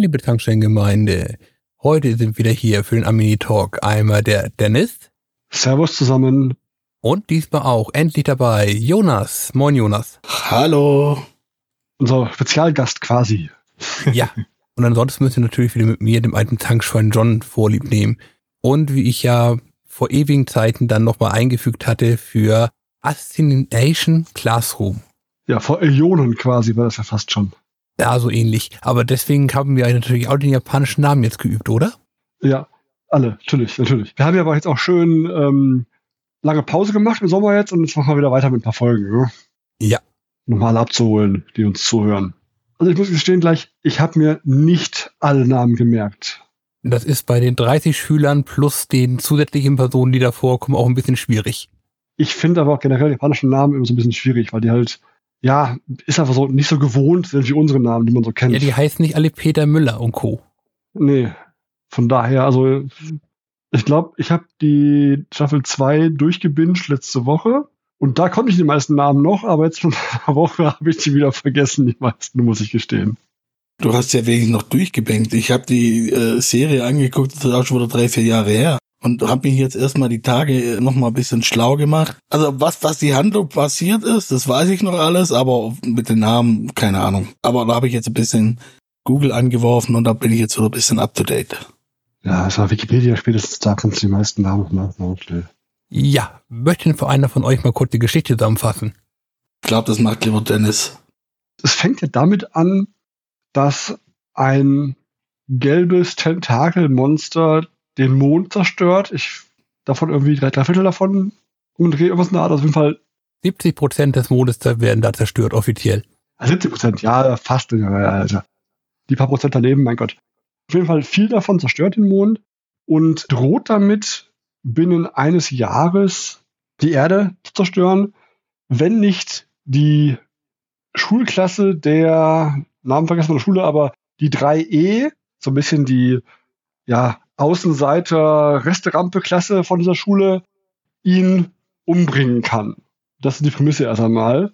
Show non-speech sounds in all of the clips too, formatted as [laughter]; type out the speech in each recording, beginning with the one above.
Moin, liebe Tankstellengemeinde. Heute sind wieder hier für den Amini Talk einmal der Dennis. Servus zusammen. Und diesmal auch endlich dabei Jonas. Moin, Jonas. Hallo. Unser Spezialgast quasi. [laughs] Ja. Und ansonsten müsst ihr natürlich wieder mit mir, dem alten Tankschwein John, vorlieb nehmen. Und wie ich ja vor ewigen Zeiten dann nochmal eingefügt hatte für Assimilation Classroom. Ja, vor Äonen quasi war das ja fast schon. Ja, so ähnlich. Aber deswegen haben wir natürlich auch den japanischen Namen jetzt geübt, oder? Ja, alle, natürlich, natürlich. Wir haben ja aber jetzt auch schön ähm, lange Pause gemacht im Sommer jetzt und jetzt machen wir wieder weiter mit ein paar Folgen. Ne? Ja. Nochmal abzuholen, die uns zuhören. Also ich muss gestehen gleich, ich habe mir nicht alle Namen gemerkt. Das ist bei den 30 Schülern plus den zusätzlichen Personen, die da vorkommen, auch ein bisschen schwierig. Ich finde aber auch generell japanische Namen immer so ein bisschen schwierig, weil die halt ja, ist einfach so nicht so gewohnt sind wie unsere Namen, die man so kennt. Ja, die heißen nicht alle Peter Müller und Co. Nee. Von daher, also ich glaube, ich habe die Staffel 2 durchgebinged letzte Woche. Und da konnte ich die meisten Namen noch, aber jetzt von einer [laughs] Woche habe ich die wieder vergessen, die meisten, muss ich gestehen. Du hast ja wenigstens noch durchgebankt. Ich habe die äh, Serie angeguckt, das ist auch schon wieder drei, vier Jahre her und habe mich jetzt erstmal die Tage noch mal ein bisschen schlau gemacht. Also was was die Handlung passiert ist, das weiß ich noch alles, aber mit den Namen keine Ahnung. Aber da habe ich jetzt ein bisschen Google angeworfen und da bin ich jetzt so ein bisschen up to date. Ja, also Wikipedia spätestens da kannst du die meisten Namen noch schnell. Ja, möchte denn einer von euch mal kurz die Geschichte zusammenfassen? Ich glaube, das macht lieber Dennis. Es fängt ja damit an, dass ein gelbes Tentakelmonster den Mond zerstört. Ich davon irgendwie drei, drei Viertel davon umdrehe, irgendwas in der Art. Auf jeden Fall. 70 Prozent des Mondes werden da zerstört, offiziell. 70 Prozent, ja, fast. Alter. Die paar Prozent daneben, mein Gott. Auf jeden Fall viel davon zerstört den Mond und droht damit, binnen eines Jahres die Erde zu zerstören, wenn nicht die Schulklasse der, Namen vergessen der Schule, aber die 3E, so ein bisschen die, ja, Außenseiter Resterampe-Klasse von dieser Schule ihn umbringen kann. Das ist die Prämisse erst einmal.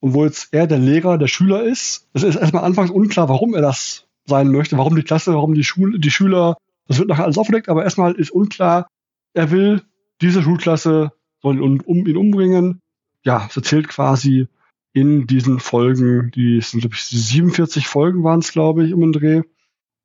Und wo jetzt er der Lehrer der Schüler ist, es ist erstmal anfangs unklar, warum er das sein möchte, warum die Klasse, warum die Schule, die Schüler, das wird nachher alles aufgedeckt, aber erstmal ist unklar, er will diese Schulklasse soll ihn, um ihn umbringen. Ja, es erzählt quasi in diesen Folgen, die sind, glaube ich, 47 Folgen waren es, glaube ich, um den Dreh,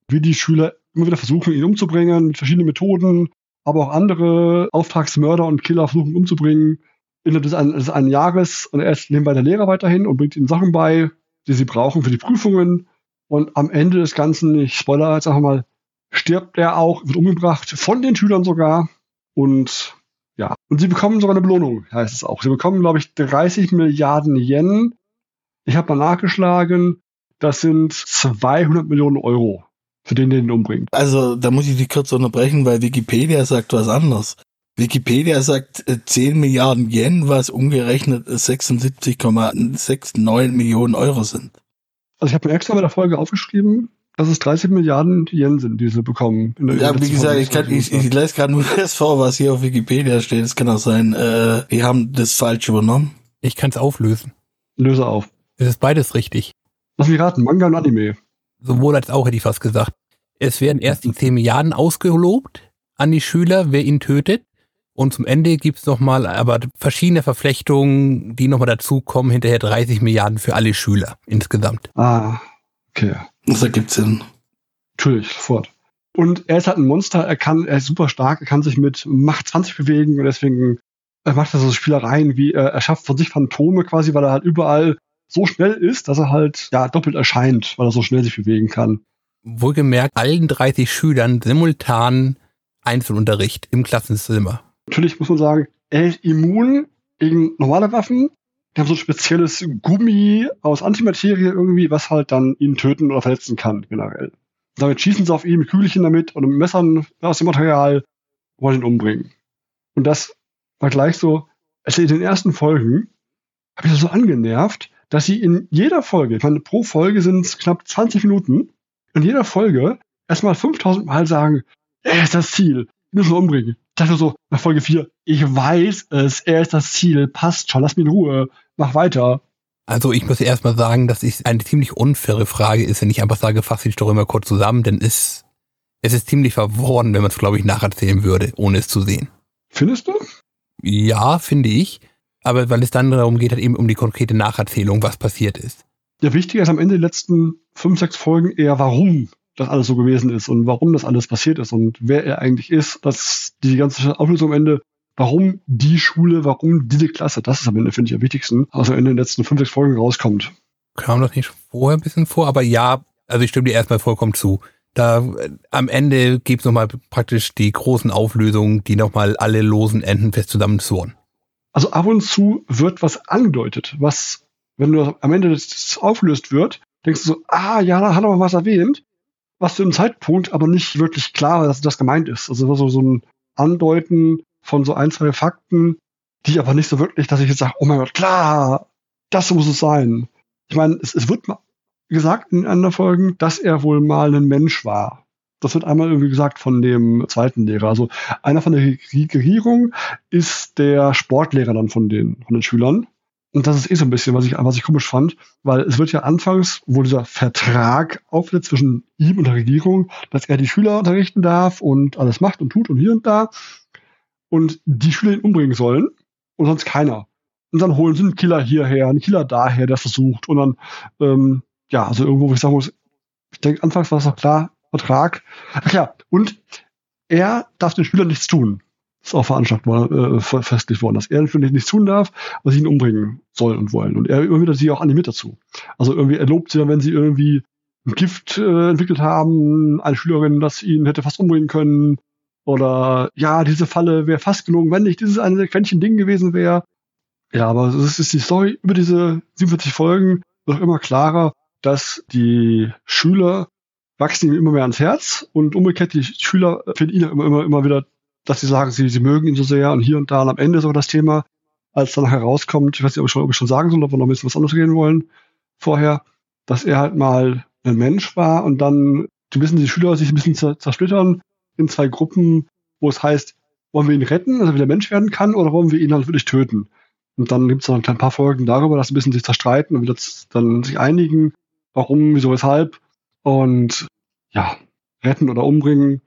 wie die Schüler immer wieder versuchen, ihn umzubringen mit verschiedenen Methoden, aber auch andere Auftragsmörder und Killer versuchen umzubringen. Innerhalb des, des einen Jahres und er ist nebenbei der Lehrer weiterhin und bringt ihnen Sachen bei, die sie brauchen für die Prüfungen. Und am Ende des Ganzen, ich spoiler jetzt einfach mal, stirbt er auch, wird umgebracht, von den Schülern sogar. Und ja, und sie bekommen sogar eine Belohnung, heißt es auch. Sie bekommen, glaube ich, 30 Milliarden Yen. Ich habe mal nachgeschlagen, das sind 200 Millionen Euro für den, den ihn umbringt. Also, da muss ich dich kurz unterbrechen, weil Wikipedia sagt was anderes. Wikipedia sagt 10 äh, Milliarden Yen, was umgerechnet 76,69 Millionen Euro sind. Also ich habe mir extra bei der Folge aufgeschrieben, dass es 30 Milliarden Yen sind, die sie bekommen. ja, wie gesagt, ich, kann, ich, ich lese gerade nur [laughs] das vor, was hier auf Wikipedia steht. Es kann auch sein, äh, die haben das falsch übernommen. Ich kann es auflösen. Löse auf. Es ist beides richtig. Lass mich raten, Manga und Anime sowohl als auch hätte ich fast gesagt. Es werden erst die 10 Milliarden ausgelobt an die Schüler, wer ihn tötet. Und zum Ende gibt's nochmal aber verschiedene Verflechtungen, die nochmal dazukommen, hinterher 30 Milliarden für alle Schüler insgesamt. Ah, okay. Das ergibt Sinn. Natürlich, sofort. Und er ist halt ein Monster, er kann, er ist super stark, er kann sich mit Macht 20 bewegen und deswegen er macht er so Spielereien wie er, er schafft von sich Phantome quasi, weil er halt überall so schnell ist, dass er halt ja doppelt erscheint, weil er so schnell sich bewegen kann. Wohlgemerkt, allen 30 Schülern simultan Einzelunterricht im Klassenzimmer. Natürlich muss man sagen, er ist immun gegen normale Waffen. Die haben so ein spezielles Gummi aus Antimaterie irgendwie, was halt dann ihn töten oder verletzen kann, generell. Damit schießen sie auf ihn mit Kügelchen damit oder mit Messern aus dem Material, wollen ihn umbringen. Und das war gleich so, also in den ersten Folgen habe ich das so angenervt, dass sie in jeder Folge, ich meine, pro Folge sind es knapp 20 Minuten, in jeder Folge erstmal 5000 Mal sagen, er ist das Ziel, ich muss ihn umbringen. Ich dachte so, nach Folge 4, ich weiß es, er ist das Ziel, passt schon, lass mich in Ruhe, mach weiter. Also ich muss erstmal sagen, dass es eine ziemlich unfaire Frage ist, wenn ich einfach sage, fasse die Story mal kurz zusammen, denn es, es ist ziemlich verworren, wenn man es, glaube ich, nacherzählen würde, ohne es zu sehen. Findest du? Ja, finde ich. Aber weil es dann darum geht, halt eben um die konkrete Nacherzählung, was passiert ist. Ja, wichtiger ist am Ende der letzten fünf, sechs Folgen eher, warum das alles so gewesen ist und warum das alles passiert ist und wer er eigentlich ist, dass die ganze Auflösung am Ende, warum die Schule, warum diese Klasse, das ist am Ende, finde ich, am wichtigsten, also in den letzten fünf, sechs Folgen rauskommt. Kam das nicht vorher ein bisschen vor, aber ja, also ich stimme dir erstmal vollkommen zu. Da äh, am Ende gibt's nochmal praktisch die großen Auflösungen, die nochmal alle losen Enden fest zusammenzurren. Also ab und zu wird was angedeutet, was, wenn du am Ende das auflöst wird, denkst du so, ah ja, da hat er mal was erwähnt, was zu einem Zeitpunkt aber nicht wirklich klar war, dass das gemeint ist. Also so, so ein Andeuten von so ein, zwei Fakten, die aber nicht so wirklich, dass ich jetzt sage, oh mein Gott, klar, das muss es sein. Ich meine, es, es wird mal gesagt in einer Folgen, dass er wohl mal ein Mensch war. Das wird einmal irgendwie gesagt von dem zweiten Lehrer. Also einer von der Regierung ist der Sportlehrer dann von den, von den Schülern. Und das ist eh so ein bisschen, was ich, was ich komisch fand, weil es wird ja anfangs, wo dieser Vertrag auftritt zwischen ihm und der Regierung, dass er die Schüler unterrichten darf und alles macht und tut und hier und da und die Schüler ihn umbringen sollen und sonst keiner. Und dann holen sie einen Killer hierher, einen Killer daher, der versucht und dann, ähm, ja, also irgendwo, wo ich sagen muss, ich denke, anfangs war es doch klar, Vertrag. Ach ja, und er darf den Schülern nichts tun. Das ist auch veranschlagt worden, äh, festgelegt worden, dass er den Schülern nichts tun darf, was sie ihn umbringen sollen und wollen. Und er wieder sie auch animiert dazu. Also irgendwie, er lobt sie dann, wenn sie irgendwie ein Gift äh, entwickelt haben, eine Schülerin, das ihn hätte fast umbringen können. Oder ja, diese Falle wäre fast gelungen, wenn nicht dieses eine Quäntchen Ding gewesen wäre. Ja, aber es ist die Story über diese 47 Folgen noch immer klarer, dass die Schüler wachsen ihm immer mehr ans Herz und umgekehrt die Schüler finden ihn immer, immer, immer wieder, dass sie sagen, sie, sie mögen ihn so sehr und hier und da und am Ende sogar das Thema, als dann herauskommt, ich weiß nicht, ob ich schon, ob ich schon sagen soll, ob wir noch ein bisschen was anderes reden wollen vorher, dass er halt mal ein Mensch war und dann die müssen die Schüler sich ein bisschen zersplittern in zwei Gruppen, wo es heißt, wollen wir ihn retten, dass er wieder Mensch werden kann, oder wollen wir ihn halt wirklich töten? Und dann gibt es dann ein paar Folgen darüber, dass sie ein bisschen sich zerstreiten und wieder dann sich einigen, warum, wieso, weshalb. Und ja, retten oder umbringen.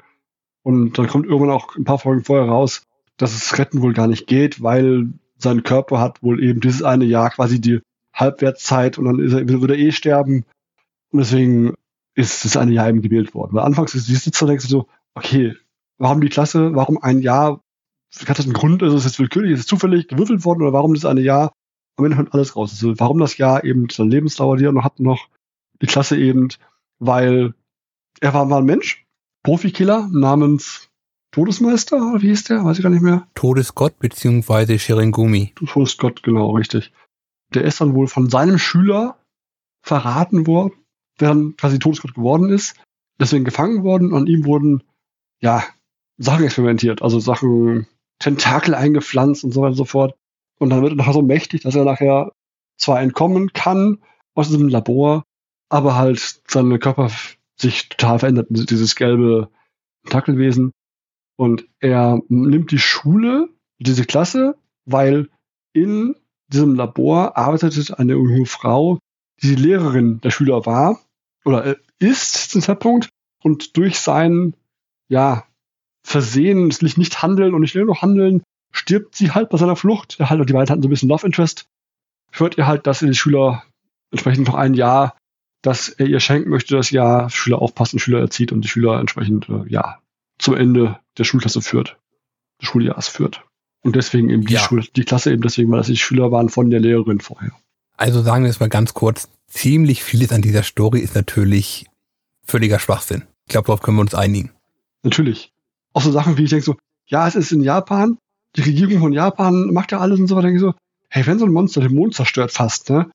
Und dann kommt irgendwann auch ein paar Folgen vorher raus, dass es retten wohl gar nicht geht, weil sein Körper hat wohl eben dieses eine Jahr quasi die Halbwertszeit und dann ist er, würde er eh sterben. Und deswegen ist das eine Jahr eben gewählt worden. Weil anfangs ist die du so, okay, warum die Klasse, warum ein Jahr, hat das einen Grund, ist es jetzt willkürlich, ist es zufällig gewürfelt worden oder warum das eine Jahr, am Ende kommt alles raus. Also warum das Jahr eben seine Lebensdauer, die er noch hat, noch die Klasse eben, weil er war, war ein Mensch, Profikiller namens Todesmeister, wie hieß der? Weiß ich gar nicht mehr. Todesgott beziehungsweise Shiringumi. Todesgott, genau, richtig. Der ist dann wohl von seinem Schüler verraten worden, der dann quasi Todesgott geworden ist, deswegen gefangen worden und ihm wurden, ja, Sachen experimentiert, also Sachen, Tentakel eingepflanzt und so weiter und so fort. Und dann wird er nachher so mächtig, dass er nachher zwar entkommen kann aus diesem Labor, aber halt seine Körper sich total verändert, dieses gelbe Tentakelwesen. Und er nimmt die Schule, diese Klasse, weil in diesem Labor arbeitet eine junge Frau, die Lehrerin der Schüler war oder ist zum Zeitpunkt und durch sein ja versehentlich nicht handeln und nicht nur noch handeln stirbt sie halt bei seiner Flucht. Er halt die beiden hatten so ein bisschen Love Interest. Hört ihr halt, dass die Schüler entsprechend noch ein Jahr dass er ihr schenken möchte, dass ja Schüler aufpassen, Schüler erzieht und die Schüler entsprechend äh, ja zum Ende der Schulklasse führt, des Schuljahres führt. Und deswegen eben die, ja. Schule, die Klasse eben deswegen, weil das die Schüler waren von der Lehrerin vorher. Also sagen wir es mal ganz kurz, ziemlich vieles an dieser Story ist natürlich völliger Schwachsinn. Ich glaube, darauf können wir uns einigen. Natürlich. Auch so Sachen wie ich denke so, ja, es ist in Japan, die Regierung von Japan macht ja alles und so weiter. Denke ich so, hey, wenn so ein Monster den Mond zerstört fast, ne,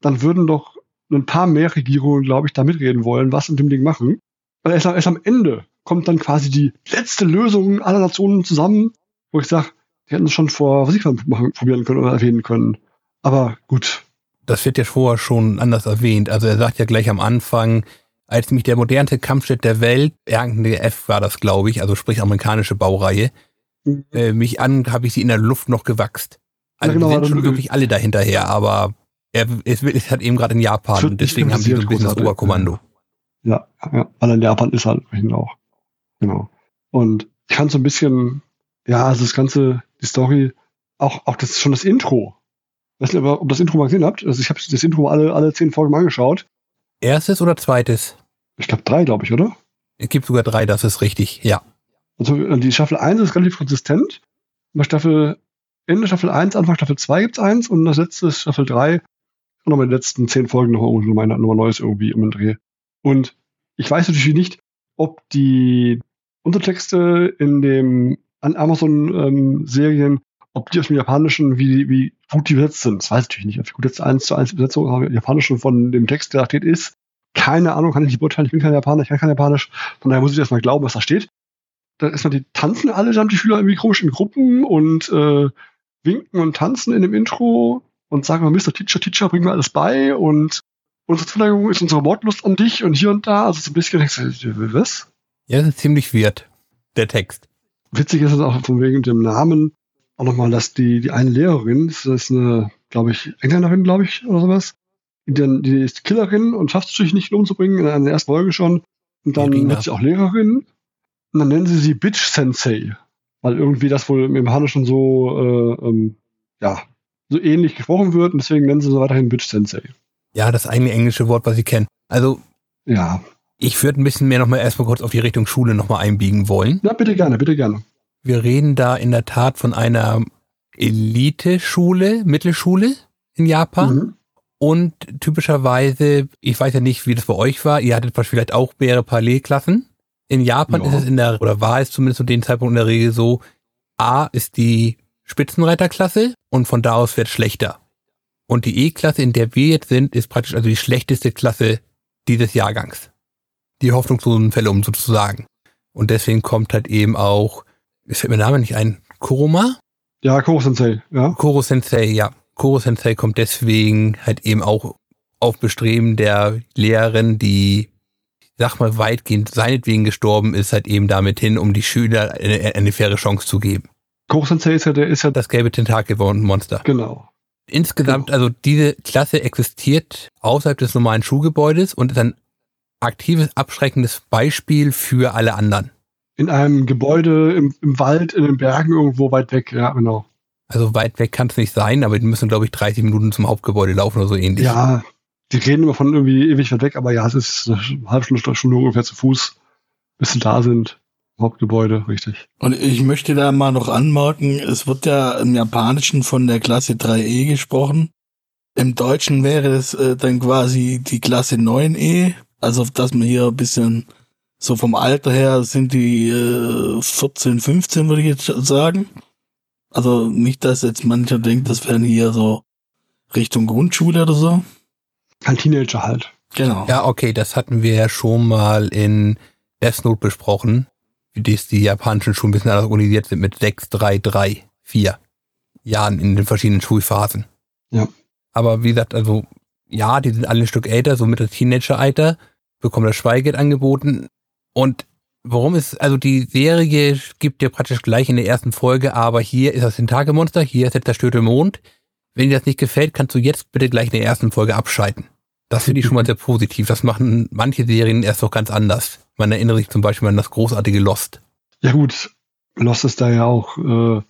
dann würden doch ein paar mehr Regierungen, glaube ich, da mitreden wollen, was in dem Ding machen. Weil erst, erst am Ende kommt dann quasi die letzte Lösung aller Nationen zusammen, wo ich sage, die hätten es schon vor, was ich machen, probieren können oder erwähnen können. Aber gut. Das wird ja vorher schon anders erwähnt. Also er sagt ja gleich am Anfang, als mich der modernste Kampfjet der Welt, F war das, glaube ich, also sprich amerikanische Baureihe, mhm. äh, mich an, habe ich sie in der Luft noch gewachst. Also ja, genau, sind schon wirklich alle dahinterher, aber Er ist, ist halt eben gerade in Japan, nicht deswegen haben die so ein bisschen das. Oberkommando. Ja, ja, weil in Japan ist halt auch. Genau. Und ich fand so ein bisschen, ja, also das ganze, die Story, auch, auch das schon das Intro. Ich weiß nicht, ob ihr- das Intro mal gesehen habt. Also ich habe das Intro alle, alle zehn Folgen mal angeschaut. Erstes oder zweites? Ich glaube drei, glaube ich, oder? Es gibt sogar drei, das ist richtig, ja. Also die Staffel 1 ist relativ konsistent. Bei Staffel, Ende Staffel 1, Anfang Staffel 2 gibt's eins und das letzte ist Staffel 3. Und nochmal die letzten zehn Folgen noch irgendwie nochmal nochmal Neues irgendwie den Dreh. Und ich weiß natürlich nicht, ob die Untertexte in dem an Amazon-Serien, ob die aus dem Japanischen, wie, wie gut die besetzt sind. Das weiß ich natürlich nicht. Ob gut jetzt eins zu eins Besetzung aus dem Japanischen von dem Text, der da steht, ist. Keine Ahnung, kann ich nicht beurteilen. Ich bin kein Japaner, ich kann kein Japanisch. Von daher muss ich erstmal glauben, was da steht. Da ist man, die tanzen alle, die Schüler irgendwie komisch in Gruppen und äh, winken und tanzen in dem Intro und sagen, Mr. Teacher, Teacher, bring mir alles bei und unsere Zuneigung ist unsere Wortlust an dich und hier und da. Also so ein bisschen, du, was? Ja, das ist ziemlich weird, der Text. Witzig ist es auch von wegen dem Namen auch nochmal, dass die, die eine Lehrerin, das ist eine, glaube ich, Engländerin, glaube ich, oder sowas, die, dann, die ist Killerin und schafft es natürlich nicht umzubringen, in der ersten Folge schon. Und dann wird sie auch Lehrerin. Und dann nennen sie sie Bitch Sensei. Weil irgendwie das wohl im Japanischen so, äh, ähm, ja, so ähnlich gesprochen wird und deswegen nennen sie sie weiterhin Bitch Sensei. Ja, das eine englische Wort, was ich kenne. Also, Ja. ich würde ein bisschen mehr nochmal erstmal kurz auf die Richtung Schule nochmal einbiegen wollen. Ja, bitte gerne, bitte gerne. Wir reden da in der Tat von einer Elite-Schule, Mittelschule in Japan. Mhm. Und typischerweise, ich weiß ja nicht, wie das bei euch war, ihr hattet vielleicht auch mehrere Parallelklassen. In Japan Ja. ist es in der, oder war es zumindest zu dem Zeitpunkt in der Regel so, A ist die Spitzenreiterklasse und von da aus wird schlechter. Und die E-Klasse, in der wir jetzt sind, ist praktisch also die schlechteste Klasse dieses Jahrgangs. Die hoffnungslosen Fälle, um sozusagen. Und deswegen kommt halt eben auch, ist fällt mir der Name nicht ein, Kuruma? Ja, Koro Sensei, ja. Koro Sensei, ja. Koro Sensei kommt deswegen halt eben auch auf Bestreben der Lehrerin, die, sag mal, weitgehend seinetwegen gestorben ist, halt eben damit hin, um die Schüler eine, eine faire Chance zu geben. Sensei ist ja, der ist ja, Das gelbe Tentakelmonster. genau. Insgesamt, also diese Klasse existiert außerhalb des normalen Schulgebäudes und ist ein aktives, abschreckendes Beispiel für alle anderen. In einem Gebäude im, im Wald, in den Bergen irgendwo weit weg, ja, genau. Also weit weg kann es nicht sein, aber die müssen, glaube ich, 30 Minuten zum Hauptgebäude laufen oder so ähnlich. Ja, die reden immer von irgendwie ewig weit weg, aber ja, es ist eine halbe Stunde, Stunde ungefähr zu Fuß, bis sie da sind. Hauptgebäude, richtig. Und ich möchte da mal noch anmerken, es wird ja im Japanischen von der Klasse 3e gesprochen. Im Deutschen wäre es äh, dann quasi die Klasse 9e. Also, dass man hier ein bisschen so vom Alter her sind die äh, 14, 15, würde ich jetzt sagen. Also nicht, dass jetzt mancher denkt, das wären hier so Richtung Grundschule oder so. Ein Teenager halt. Genau. Ja, okay, das hatten wir ja schon mal in Death Note besprochen, wie dies die japanischen Schulen ein bisschen anders organisiert sind mit 6, 3, 3, 4 Jahren in den verschiedenen Schulphasen. Ja. Aber wie gesagt, also ja, die sind alle ein Stück älter, so mittel Teenager-Alter, bekommen das Schweigeld angeboten. Und warum ist, also die Serie gibt dir praktisch gleich in der ersten Folge, aber hier ist das Tentakelmonster, hier ist der zerstörte Mond. Wenn dir das nicht gefällt, kannst du jetzt bitte gleich in der ersten Folge abschalten. Das finde ich schon mal sehr positiv. Das machen manche Serien erst doch ganz anders. Man erinnert sich zum Beispiel an das großartige Lost. Ja gut, Lost ist da ja auch äh,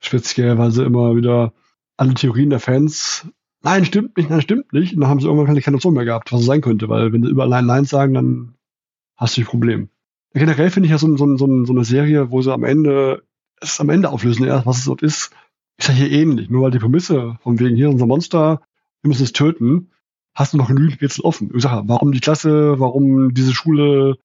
speziell, weil sie immer wieder alle Theorien der Fans, nein, stimmt nicht, nein, stimmt nicht. Und dann haben sie irgendwann keine, keine mehr gehabt, was es sein könnte, weil wenn sie überall Nein, Nein sagen, dann hast du ein Problem. Generell finde ich ja so, so, so, so eine Serie, wo sie am Ende, es am Ende auflösen, erst was es dort ist, ist ja hier ähnlich. Nur weil die Prämisse von wegen hier unser Monster, wir müssen es töten, hast du noch genügend Rätsel offen. Ich sage, warum die Klasse, warum diese Schule,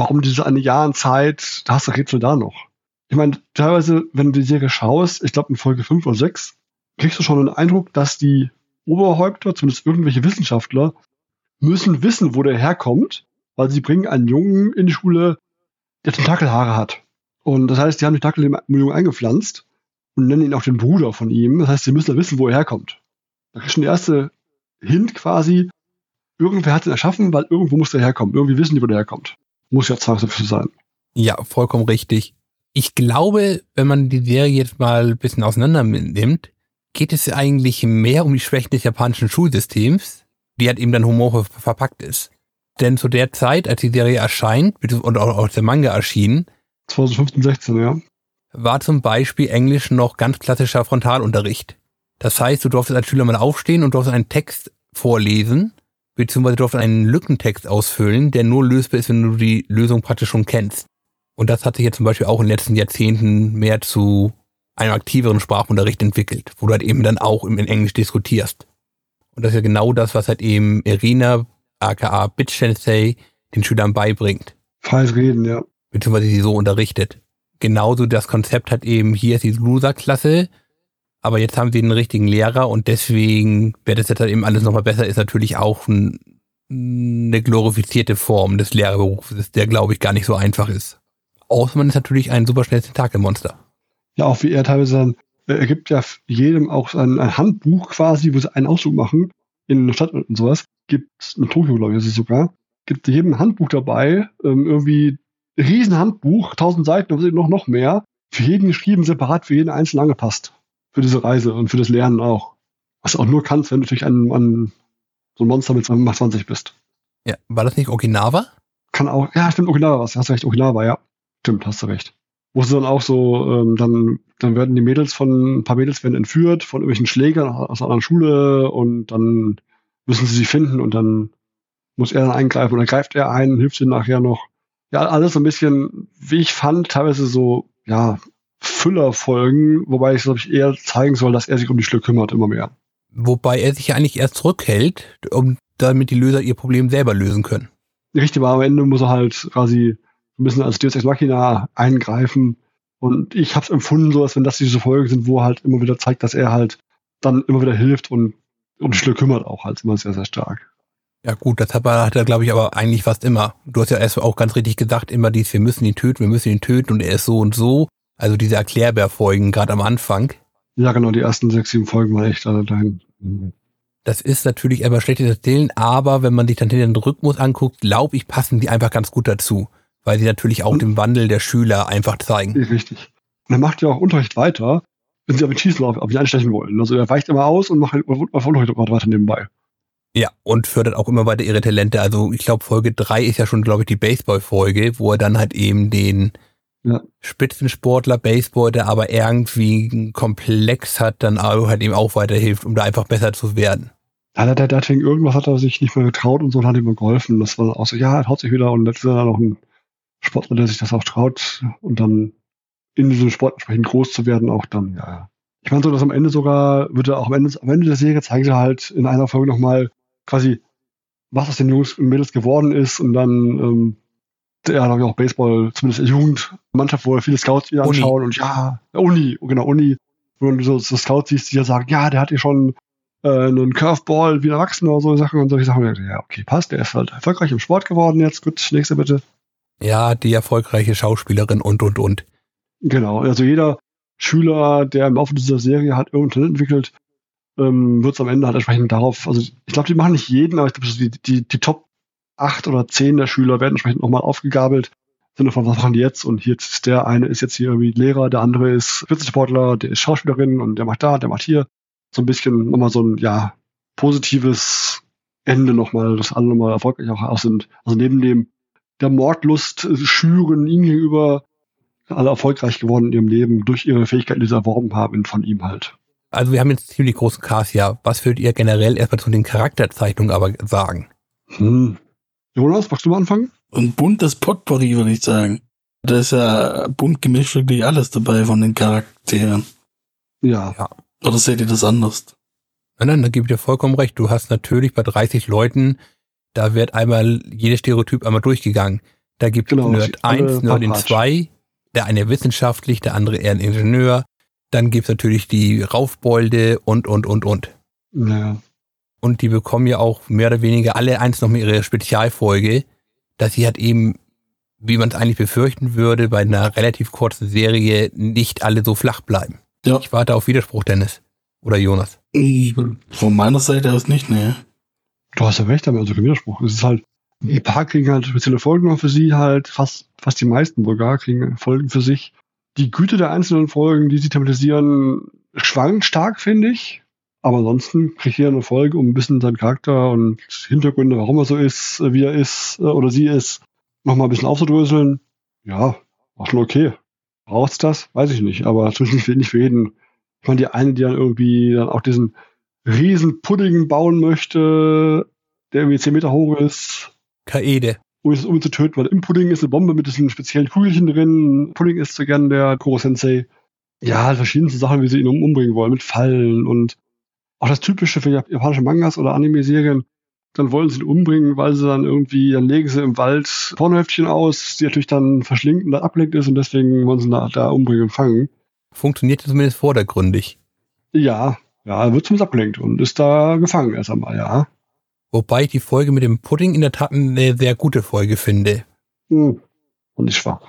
warum diese eine Jahr Zeit, da hast du Rätsel da noch. Ich meine, teilweise, wenn du die Serie schaust, ich glaube in Folge 5 oder 6, kriegst du schon den Eindruck, dass die Oberhäupter, zumindest irgendwelche Wissenschaftler, müssen wissen, wo der herkommt, weil sie bringen einen Jungen in die Schule, der Tentakelhaare hat. Und das heißt, die haben Tentakel im Jungen eingepflanzt und nennen ihn auch den Bruder von ihm. Das heißt, sie müssen wissen, wo er herkommt. Da kriegst du schon der erste Hint quasi, irgendwer hat ihn erschaffen, weil irgendwo muss der herkommen. Irgendwie wissen die, wo der herkommt. Muss ja so sein. Ja, vollkommen richtig. Ich glaube, wenn man die Serie jetzt mal ein bisschen auseinander nimmt, geht es eigentlich mehr um die Schwächen des japanischen Schulsystems, die halt eben dann humorvoll verpackt ist. Denn zu der Zeit, als die Serie erscheint und auch aus der Manga erschien, 2015, 16, ja. war zum Beispiel Englisch noch ganz klassischer Frontalunterricht. Das heißt, du durftest als Schüler mal aufstehen und durftest einen Text vorlesen, beziehungsweise durftest einen Lückentext ausfüllen, der nur lösbar ist, wenn du die Lösung praktisch schon kennst. Und das hat sich jetzt zum Beispiel auch in den letzten Jahrzehnten mehr zu einem aktiveren Sprachunterricht entwickelt, wo du halt eben dann auch in Englisch diskutierst. Und das ist ja genau das, was halt eben Irina, aka Bitch Sensei, den Schülern beibringt. Falsch reden, ja. Beziehungsweise sie so unterrichtet. Genauso das Konzept hat eben, hier ist die Loser-Klasse, aber jetzt haben sie einen richtigen Lehrer und deswegen, wer das jetzt halt eben alles nochmal besser ist, natürlich auch ein, eine glorifizierte Form des Lehrerberufs, der glaube ich gar nicht so einfach ist. Außer man ist natürlich ein super schnelles Tentakelmonster ja auch wie er teilweise dann, äh, er gibt ja jedem auch ein, ein Handbuch quasi, wo sie einen Ausflug machen in eine Stadt und sowas. Gibt in Tokio, glaube ich, ist es sogar, gibt jedem ein Handbuch dabei, ähm, irgendwie ein riesen Handbuch, tausend Seiten, noch, noch mehr, für jeden geschrieben, separat für jeden einzeln angepasst. Für diese Reise und für das Lernen auch. Was du auch nur kannst, wenn du natürlich ein, ein so ein Monster mit 20 bist. Ja, war das nicht Okinawa? Kann auch, ja, stimmt, Okinawa was, hast du recht, Okinawa, ja. Stimmt, hast du recht wo sie dann auch so, ähm, dann, dann werden die Mädels von, ein paar Mädels werden entführt von irgendwelchen Schlägern aus einer anderen Schule und dann müssen sie sie finden und dann muss er dann eingreifen und dann greift er ein, hilft ihnen nachher noch. Ja, alles so ein bisschen, wie ich fand, teilweise so, ja, Füllerfolgen, wobei ich, glaube ich, eher zeigen soll, dass er sich um die Schule kümmert, immer mehr. Wobei er sich ja eigentlich erst zurückhält, um damit die Löser ihr Problem selber lösen können. Richtig, aber am Ende muss er halt quasi ein bisschen als Deus Ex Machina eingreifen. Und ich habe es empfunden, so als wenn das diese Folgen sind, wo er halt immer wieder zeigt, dass er halt dann immer wieder hilft und um die Schule kümmert auch halt immer sehr, sehr stark. Ja gut, das hat er, hat er glaube ich, aber eigentlich fast immer. Du hast ja erst auch ganz richtig gesagt, immer dies, wir müssen ihn töten, wir müssen ihn töten und er ist so und so. Also diese Erklärbär-Folgen gerade am Anfang. Ja genau, die ersten sechs, sieben Folgen waren echt alle dahin. Das ist natürlich etwas schlechtes Erzählen, aber wenn man sich dann den Rhythmus anguckt, glaube ich, passen die einfach ganz gut dazu weil sie natürlich auch den Wandel der Schüler einfach zeigen. Richtig. Und er macht ja auch Unterricht weiter, wenn sie auf den Schießlauf auf ihn einstechen wollen. Also er weicht immer aus und macht auf Unterricht weiter nebenbei. Ja, und fördert auch immer weiter ihre Talente. Also ich glaube, Folge drei ist ja schon, glaube ich, die Baseball-Folge, wo er dann halt eben den ja. Spitzensportler, Baseball, der aber irgendwie einen Komplex hat, dann auch halt eben auch weiterhilft, um da einfach besser zu werden. Ja, der, der, der hat wegen irgendwas hat er sich nicht mehr getraut und so und hat ihm geholfen. Das war auch so, ja, er haut sich wieder und er dann noch ein Sportler, der sich das auch traut und dann in diesem Sport entsprechend groß zu werden, auch dann, ja. Ich meine so, dass am Ende sogar, wird er auch am Ende, am Ende der Serie zeigen sie halt in einer Folge nochmal quasi, was aus den Jungs und Mädels geworden ist und dann, ähm, der hat auch Baseball, zumindest Jugendmannschaft, wo er viele Scouts wieder anschauen und ja, Uni, genau, Uni, wo du so, so Scouts siehst, die ja sagen, ja, der hat hier schon äh, einen Curveball wieder wachsen oder so Sachen und solche Sachen. Ja, okay, passt, der ist halt erfolgreich im Sport geworden jetzt. Gut, nächste bitte. Ja, die erfolgreiche Schauspielerin und, und, und. Genau, also jeder Schüler, der im Laufe dieser Serie hat irgendein entwickelt, ähm, wird es am Ende halt entsprechend darauf, also ich glaube, die machen nicht jeden, aber ich glaube, die, die, die Top 8 oder 10 der Schüler werden entsprechend nochmal aufgegabelt. Sinne von, was machen die jetzt? Und hier ist der eine ist jetzt hier irgendwie Lehrer, der andere ist Spitzensportler, der ist Schauspielerin und der macht da, der macht hier. So ein bisschen nochmal so ein, ja, positives Ende nochmal, dass alle nochmal erfolgreich auch sind. Also neben dem der Mordlust schüren ihm gegenüber alle erfolgreich geworden in ihrem Leben durch ihre Fähigkeiten, die sie erworben haben von ihm halt. Also wir haben jetzt ziemlich großen Cast, ja. Was würdet ihr generell erstmal zu den Charakterzeichnungen aber sagen? Hm. Jonas, magst du mal anfangen? Ein buntes Potpourri, würde ich sagen. Da ist ja bunt gemischt wirklich alles dabei von den Charakteren. Ja. ja. Oder seht ihr das anders? Nein, nein, da gebe ich dir vollkommen recht. Du hast natürlich bei 30 Leuten da wird einmal jedes Stereotyp einmal durchgegangen. Da gibt es genau, Nerd 1, Nerd 2, der eine wissenschaftlich, der andere eher ein Ingenieur. Dann gibt es natürlich die Raufbolde und, und, und, und. Ja. Und die bekommen ja auch mehr oder weniger alle eins noch mit ihrer Spezialfolge, dass sie halt eben, wie man es eigentlich befürchten würde, bei einer relativ kurzen Serie nicht alle so flach bleiben. Ja. Ich warte auf Widerspruch, Dennis. Oder Jonas. Von meiner Seite aus nicht, ne. Du hast ja recht, aber also kein Widerspruch. Es ist halt, ein paar kriegen halt spezielle Folgen für sie halt, fast, fast die meisten sogar kriegen Folgen für sich. Die Güte der einzelnen Folgen, die sie thematisieren, schwankt stark, finde ich. Aber ansonsten kriegt jeder eine Folge, um ein bisschen seinen Charakter und Hintergründe, warum er so ist, wie er ist äh, oder sie ist, nochmal ein bisschen aufzudröseln. Ja, war schon okay. Braucht's das? Weiß ich nicht, aber zumindest nicht für jeden. Ich meine, die eine, die dann irgendwie dann auch diesen riesen Pudding bauen möchte, der irgendwie 10 Meter hoch ist. Kaede. Um es, um ihn zu töten, weil im Pudding ist eine Bombe mit diesen speziellen Kugelchen drin. Pudding ist so gern der Koro-Sensei. Ja, verschiedenste Sachen, wie sie ihn umbringen wollen, mit Fallen und auch das Typische für japanische Mangas oder Anime-Serien. Dann wollen sie ihn umbringen, weil sie dann irgendwie, dann legen sie im Wald Pornoheftchen aus, die natürlich dann verschlingt und dann abgelenkt ist und deswegen wollen sie ihn da, umbringen und fangen. Funktioniert zumindest vordergründig. Ja, ja, wird zumindest abgelenkt und ist da gefangen erst einmal, ja. Wobei ich die Folge mit dem Pudding in der Tat eine sehr gute Folge finde. Hm. Und nicht schwach.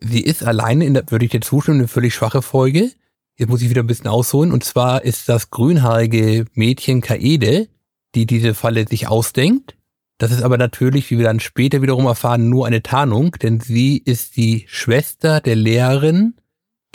Sie ist alleine, in der, würde ich dir zustimmen, eine völlig schwache Folge. Jetzt muss ich wieder ein bisschen ausholen. Und zwar ist das grünhaarige Mädchen Kaede, die diese Falle sich ausdenkt. Das ist aber natürlich, wie wir dann später wiederum erfahren, nur eine Tarnung, denn sie ist die Schwester der Lehrerin,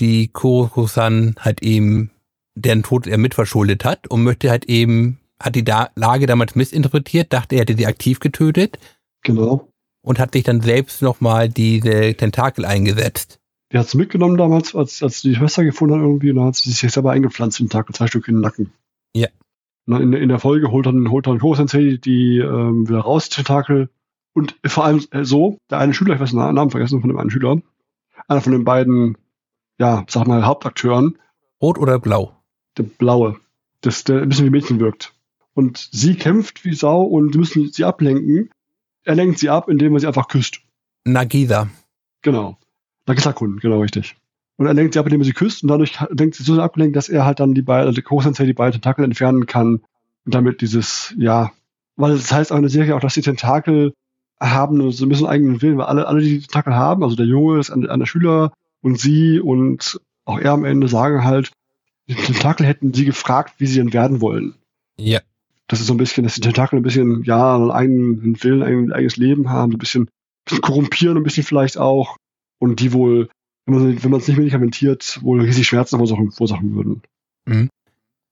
die Kuroko-san halt eben deren Tod er mitverschuldet hat und möchte halt eben, hat die da Lage damals missinterpretiert, dachte, er hätte sie aktiv getötet. Genau. Und hat sich dann selbst nochmal diese Tentakel eingesetzt. Die hat sie mitgenommen damals, als, als die Schwester gefunden hat irgendwie, und dann hat sie sich selber eingepflanzt, den Tentakel, zwei Stück in den Nacken. Ja. In, in der Folge holt dann, holt dann Koro-Sensei die ähm, wieder raus, Tentakel. Und vor allem äh, so, der eine Schüler, ich weiß den Namen vergessen von dem einen Schüler, einer von den beiden, ja, sag mal, Hauptakteuren. Rot oder blau? Der blaue, das, der ein bisschen wie Mädchen wirkt. Und sie kämpft wie Sau und müssen sie ablenken. Er lenkt sie ab, indem er sie einfach küsst. Nagisa. Genau. Nagisa-Kun, genau richtig. Und er lenkt sie ab, indem er sie küsst und dadurch denkt sie so sehr abgelenkt, dass er halt dann die beiden, also Kosensei die beiden Tentakel entfernen kann und damit dieses, ja, weil das heißt auch in der Serie auch, dass die Tentakel haben so ein bisschen eigenen Willen, weil alle, alle die Tentakel haben, also der Junge ist ein, ein Schüler und sie und auch er am Ende sagen halt, die Tentakel hätten sie gefragt, wie sie denn werden wollen. Ja. Das ist so ein bisschen, dass die Tentakel ein bisschen, ja, einen eigenen Willen, ein eigenes Leben haben, ein bisschen, ein bisschen korrumpieren, ein bisschen vielleicht auch. Und die wohl, wenn man, es nicht medikamentiert, wohl riesig Schmerzen verursachen, würden. Mhm.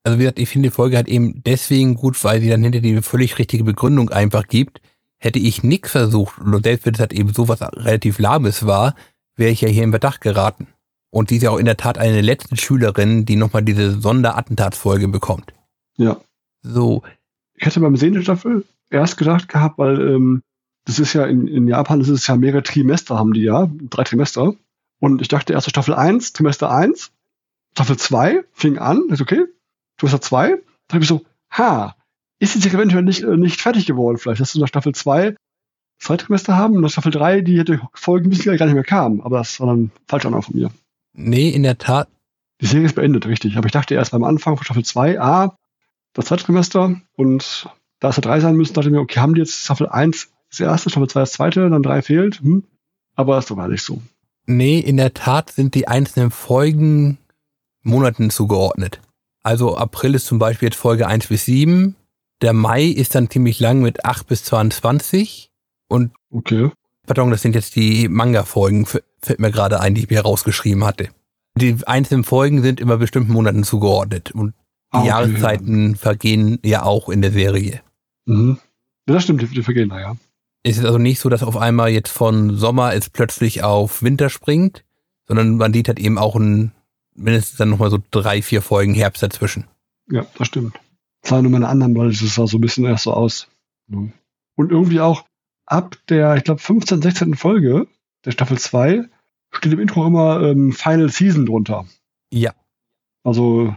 Also wie gesagt, ich finde die Folge halt eben deswegen gut, weil sie dann hinter die völlig richtige Begründung einfach gibt. Hätte ich nix versucht, und selbst wenn es halt eben sowas relativ Lahmes war, wäre ich ja hier in Verdacht geraten. Und die ist ja auch in der Tat eine letzte Schülerin, die nochmal diese Sonderattentatsfolge bekommt. Ja. So. Ich hätte beim Sehen der Staffel erst gedacht gehabt, weil ähm, das ist ja in, in Japan, das ist ja mehrere Trimester haben die ja, drei Trimester. Und ich dachte erst Staffel 1, Trimester 1, Staffel 2 fing an, ist okay, Trimester 2, dann habe ich so, ha, ist die Serie eventuell nicht, äh, nicht fertig geworden vielleicht, dass du nach Staffel 2 zwei Trimester haben und nach Staffel 3 die hätte Folgen bis gar nicht mehr kamen. Aber das war dann falsch auch von mir. Nee, in der Tat. Die Serie ist beendet, richtig. Aber ich dachte erst beim Anfang von Staffel 2, ah, das zweite Trimester und da es ja drei sein müssen, dachte ich mir, okay, haben die jetzt Staffel 1 das erste, Staffel 2 das zweite, dann 3 fehlt? Hm. Aber das war nicht so. Nee, in der Tat sind die einzelnen Folgen Monaten zugeordnet. Also April ist zum Beispiel jetzt Folge 1 bis 7. Der Mai ist dann ziemlich lang mit 8 bis 22. Und okay. Pardon, das sind jetzt die Manga-Folgen, fällt mir gerade ein, die ich mir rausgeschrieben hatte. Die einzelnen Folgen sind immer bestimmten Monaten zugeordnet und die Ah, okay, Jahreszeiten vergehen ja auch in der Serie. Mhm. Ja, das stimmt, die, die vergehen da, ja. Es ist also nicht so, dass auf einmal jetzt von Sommer es plötzlich auf Winter springt, sondern man sieht halt eben auch ein, mindestens dann nochmal so drei, vier Folgen Herbst dazwischen. Ja, das stimmt. War nur meine anderen, weil es sah so ein bisschen erst so aus. Und irgendwie auch ab der, ich glaube, 15., 16. Folge der Staffel 2 steht im Intro immer ähm, Final Season drunter. Ja, Also,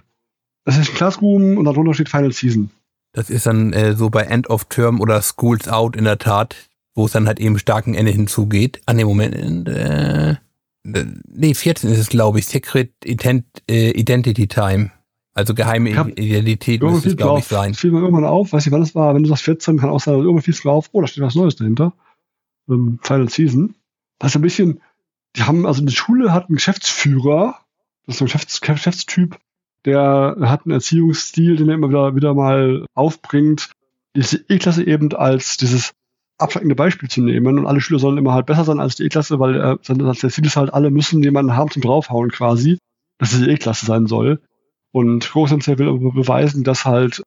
das ist ein Classroom und darunter steht Final Season. das ist dann äh, so bei End of Term oder Schools Out in der Tat, wo es dann halt eben starken Ende hinzugeht. An dem Moment, äh, äh, nee, 14 ist es, glaube ich, Secret Ident äh, Identity Time. Also geheime Ich Identität müsste Irgendwie es, glaube ich, drauf, sein. fiel mir irgendwann auf, weiß nicht, wann das war, wenn du sagst 14, kann auch sein, irgendwann fiel es mir auf, oh, da steht was Neues dahinter. Ähm, Final Season. Das ist ein bisschen, die haben, also die Schule hat einen Geschäftsführer, das ist so ein Geschäfts Geschäftstyp, der hat einen Erziehungsstil, den er immer wieder, wieder mal aufbringt, diese E-Klasse eben als dieses abschreckende Beispiel zu nehmen und alle Schüler sollen immer halt besser sein als die E-Klasse, weil äh, das Ziel ist halt, alle müssen jemanden haben zum draufhauen quasi, dass diese E-Klasse sein soll. Und Großsensei will aber beweisen, dass halt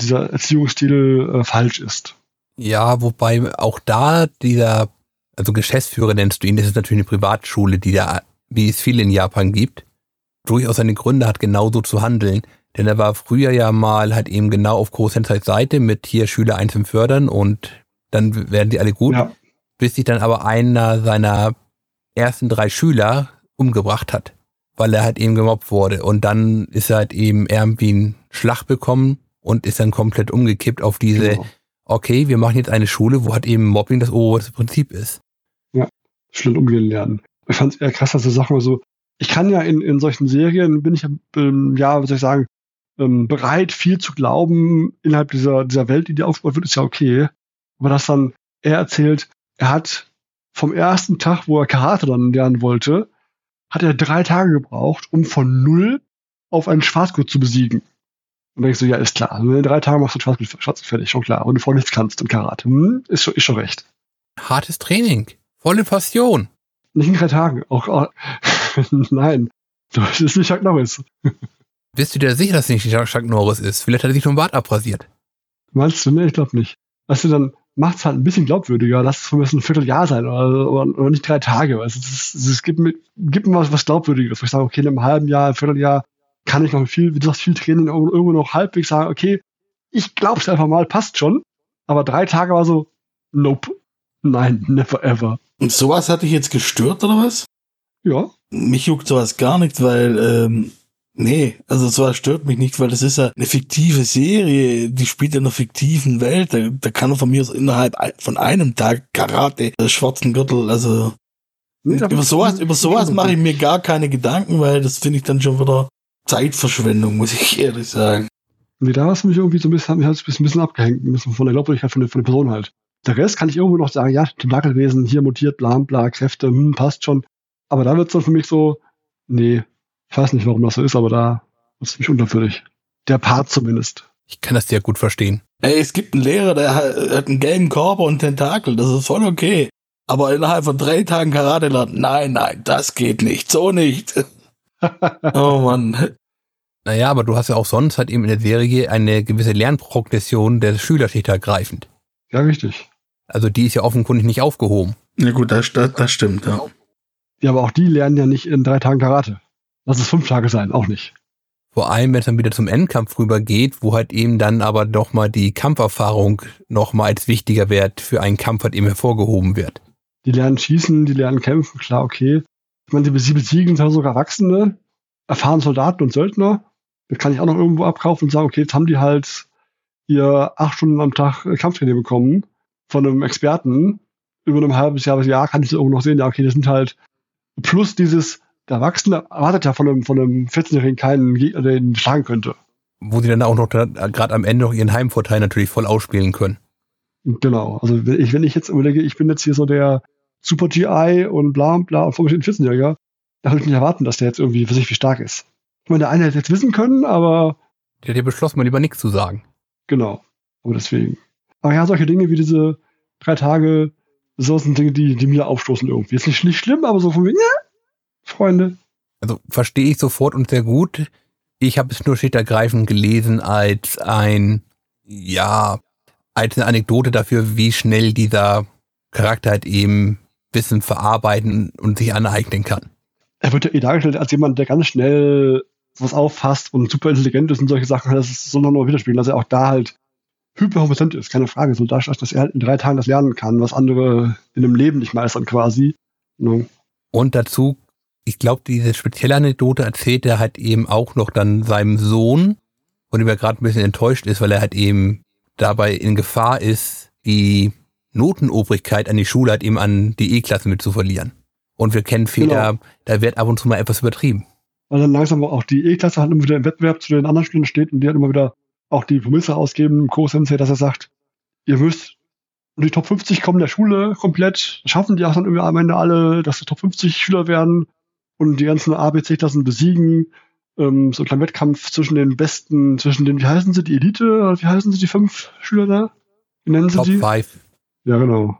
dieser Erziehungsstil äh, falsch ist. Ja, wobei auch da dieser, also Geschäftsführer nennst du ihn, das ist natürlich eine Privatschule, die da, wie es viele in Japan gibt, durchaus seine Gründe hat, genauso zu handeln. Denn er war früher ja mal halt eben genau auf Großsensei's Seite mit hier Schüler einzeln fördern und dann werden die alle gut, Ja. bis sich dann aber einer seiner ersten drei Schüler umgebracht hat, weil er halt eben gemobbt wurde. Und dann ist er halt eben irgendwie einen Schlag bekommen und ist dann komplett umgekippt auf diese, Genau. okay, wir machen jetzt eine Schule, wo halt eben Mobbing das oberste Prinzip ist. Schnell umgehen lernen. Ich fand es eher krass, dass so Sachen so, ich kann ja in, in solchen Serien, bin ich ja, ähm, ja, wie soll ich sagen, ähm, bereit, viel zu glauben innerhalb dieser, dieser Welt, die dir aufgebaut wird, ist ja okay. Aber dass dann er erzählt, er hat vom ersten Tag, wo er Karate dann lernen wollte, hat er drei Tage gebraucht, um von null auf einen Schwarzgurt zu besiegen. Und dann denkst du, ja, ist klar. Also in drei Tagen machst du Schwarzgurt, Schwarzgurt fertig, schon klar. Und du vorher nichts kannst im Karate. Hm, ist, schon, ist schon recht. Hartes Training, volle Passion. Nicht in drei Tagen. Auch, auch [laughs] nein. Das ist nicht Chuck Norris. [laughs] Bist du dir sicher, dass es nicht Chuck Norris ist? Vielleicht hat er sich schon Bart abrasiert. Meinst du? Nee, ich glaube nicht. Weißt du, dann macht's halt ein bisschen glaubwürdiger. Lass es mir ein Vierteljahr sein oder, oder, oder nicht drei Tage. Du, es, es, es gibt mir, gibt mir was, was Glaubwürdiges. Wo ich sage, okay, in einem halben Jahr, ein Vierteljahr kann ich noch viel, wie du sagst, viel Training irgendwo noch halbwegs sagen, okay, ich glaub's einfach mal, passt schon. Aber drei Tage war so, nope. Nein, never ever. Und sowas hat dich jetzt gestört, oder was? Ja, Mich juckt sowas gar nicht, weil, ähm, nee, also sowas stört mich nicht, weil das ist ja eine fiktive Serie, die spielt in einer fiktiven Welt. Da, da kann von mir aus innerhalb von einem Tag Karate, äh, schwarzen Gürtel, also Nee, über sowas, über sowas mache ich mir gar keine Gedanken, weil das finde ich dann schon wieder Zeitverschwendung, muss ich [laughs] ehrlich sagen. Nee, da hast du mich irgendwie so ein bisschen, hat mich halt ein bisschen abgehängt, ein bisschen von der Glaubwürdigkeit von der, von der Person halt. Der Rest kann ich irgendwo noch sagen, ja, Tentakelwesen, hier mutiert, bla, bla, Kräfte, hm, passt schon. Aber da wird's dann für mich so, nee, ich weiß nicht, warum das so ist, aber da ist es mich unterwürdig. Der Part zumindest. Ich kann das sehr gut verstehen. Ey, es gibt einen Lehrer, der hat, einen gelben Körper und Tentakel, das ist voll okay. Aber innerhalb von drei Tagen Karate lernen, nein, nein, das geht nicht, so nicht. [laughs] oh Mann. Naja, aber du hast ja auch sonst halt eben in der Serie eine gewisse Lernprogression der Schülerschicht ergreifend. Ja, richtig. Also die ist ja offenkundig nicht aufgehoben. Ja gut, das, das, das stimmt, ja. Ja, aber auch die lernen ja nicht in drei Tagen Karate. Lass es fünf Tage sein, auch nicht. Vor allem, wenn es dann wieder zum Endkampf rübergeht, wo halt eben dann aber doch mal die Kampferfahrung noch mal als wichtiger Wert für einen Kampf halt eben hervorgehoben wird. Die lernen schießen, die lernen kämpfen, klar, okay. Ich meine, sie besiegen sogar Erwachsene, erfahrene Soldaten und Söldner. Das kann ich auch noch irgendwo abkaufen und sagen, okay, jetzt haben die halt ihr acht Stunden am Tag äh, Kampftraining bekommen von einem Experten. Über einem halbes Jahr, Jahr kann ich das irgendwo noch sehen. Ja, okay, das sind halt plus dieses, der Erwachsene erwartet ja von einem, von einem 14-Jährigen keinen Gegner, der ihn schlagen könnte. Wo sie dann auch noch gerade am Ende noch ihren Heimvorteil natürlich voll ausspielen können. Genau. Also wenn ich, wenn ich jetzt überlege, ich bin jetzt hier so der Super GI und bla bla und vor mir steht ein 14-Jähriger, da würde ich nicht erwarten, dass der jetzt irgendwie für sich wie stark ist. Ich meine, der eine hätte jetzt wissen können, aber Der ja beschlossen, mal lieber nichts zu sagen. genau. Aber deswegen. Aber ja, solche Dinge wie diese drei Tage, so sind Dinge, die, die mir aufstoßen irgendwie. Ist nicht, nicht schlimm, aber so von mir, ja, Freunde. Also verstehe ich sofort und sehr gut. Ich habe es nur schlicht ergreifend gelesen als ein, ja, als eine Anekdote dafür, wie schnell dieser Charakter halt eben Wissen verarbeiten und sich aneignen kann. Er wird ja eh dargestellt als jemand, der ganz schnell was auffasst und super intelligent ist und solche Sachen. Das soll noch nur widerspiegeln, dass er auch da halt hyperkompetent ist, keine Frage. So darstellt, dass er halt in drei Tagen das lernen kann, was andere in einem Leben nicht meistern quasi. Und dazu, ich glaube, diese spezielle Anekdote erzählt er halt eben auch noch dann seinem Sohn, von dem er gerade ein bisschen enttäuscht ist, weil er halt eben dabei in Gefahr ist, die Notenobrigkeit an die Schule halt eben an die E-Klasse mit zu verlieren. Und wir kennen Väter, da wird ab und zu mal etwas übertrieben. Weil dann langsam auch die E-Klasse halt immer wieder im Wettbewerb zu den anderen Schülern steht und die halt immer wieder auch die Promisse ausgeben, im Co-Sensei, dass er sagt, ihr müsst in die Top 50 kommen der Schule komplett, schaffen die auch dann irgendwie am Ende alle, dass die Top 50 Schüler werden und die ganzen ABC-Klassen besiegen. Ähm, so ein kleiner Wettkampf zwischen den Besten, zwischen den, wie heißen sie, die Elite, wie heißen sie, die fünf Schüler da? Wie nennen sie Top die? 5. Ja, genau.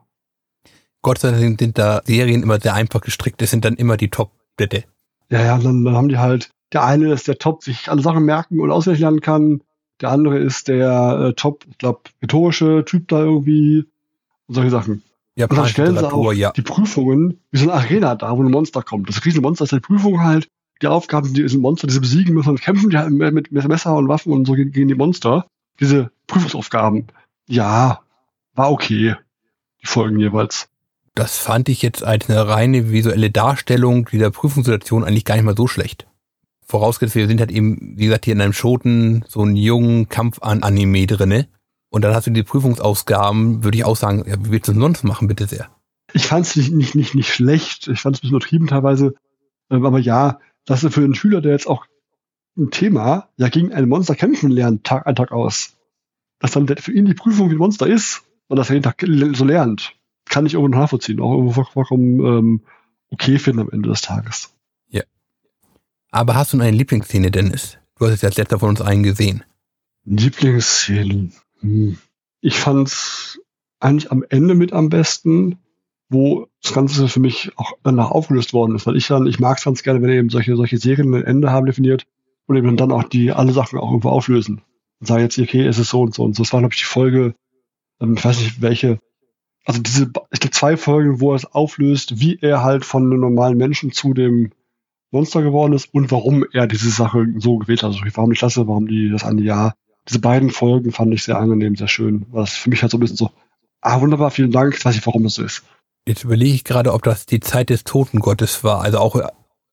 Gott sei Dank sind da Serien immer sehr einfach gestrickt. Das sind dann immer die Top-Bitte. Ja, ja, dann, dann haben die halt Der eine ist der Top, sich alle Sachen merken und auswendig lernen kann. Der andere ist der äh, Top, ich glaube, rhetorische Typ da irgendwie und solche Sachen. Ja, Und dann stellen sie auch ja. die Prüfungen wie so eine Arena da, wo ein Monster kommt. Das Riesenmonster ist die Prüfung halt. Die Aufgaben, die sind Monster, die sie besiegen müssen und kämpfen die halt mit, mit Messer und Waffen und so gegen gegen die Monster. Diese Prüfungsaufgaben. Ja, war okay. Die Folgen jeweils. Das fand ich jetzt als eine reine visuelle Darstellung dieser Prüfungssituation eigentlich gar nicht mal so schlecht. Vorausgesetzt, wir sind halt eben, wie gesagt, hier in einem Schoten so einen jungen Kampf-Anime drinne. Und dann hast du die Prüfungsausgaben, würde ich auch sagen, ja, wie willst du denn sonst machen, bitte sehr? Ich fand es nicht, nicht, nicht, nicht schlecht. Ich fand es ein bisschen übertrieben teilweise. Ähm, Aber ja, das ist für einen Schüler, der jetzt auch ein Thema, ja, gegen ein Monster kämpfen lernt, Tag ein Tag aus. Dass dann für ihn die Prüfung wie ein Monster ist und dass er jeden Tag so lernt, kann ich irgendwo nachvollziehen. Auch irgendwo voll- vollkommen ähm, okay finden am Ende des Tages. Aber hast du eine Lieblingsszene, Dennis? Du hast es ja als letzter von uns allen gesehen. Lieblingsszenen. Ich fand's eigentlich am Ende mit am besten, wo das Ganze für mich auch danach aufgelöst worden ist, weil ich dann, ich mag es ganz gerne, wenn eben solche, solche Serien ein Ende haben definiert und eben dann auch die alle Sachen auch irgendwo auflösen. Und sagen jetzt, okay, es ist so und so und so. Das war, glaube ich, die Folge, ähm, ich weiß nicht welche, also diese, ich glaube, zwei Folgen, wo er es auflöst, wie er halt von einem normalen Menschen zu dem Monster geworden ist und warum er diese Sache so gewählt hat. Also warum die Klasse, warum die das eine Jahr. Diese beiden Folgen fand ich sehr angenehm, sehr schön. Weil das für mich halt so ein bisschen so, ah, wunderbar, vielen Dank, ich weiß nicht, warum das so ist. Jetzt überlege ich gerade, ob das die Zeit des Totengottes war, also auch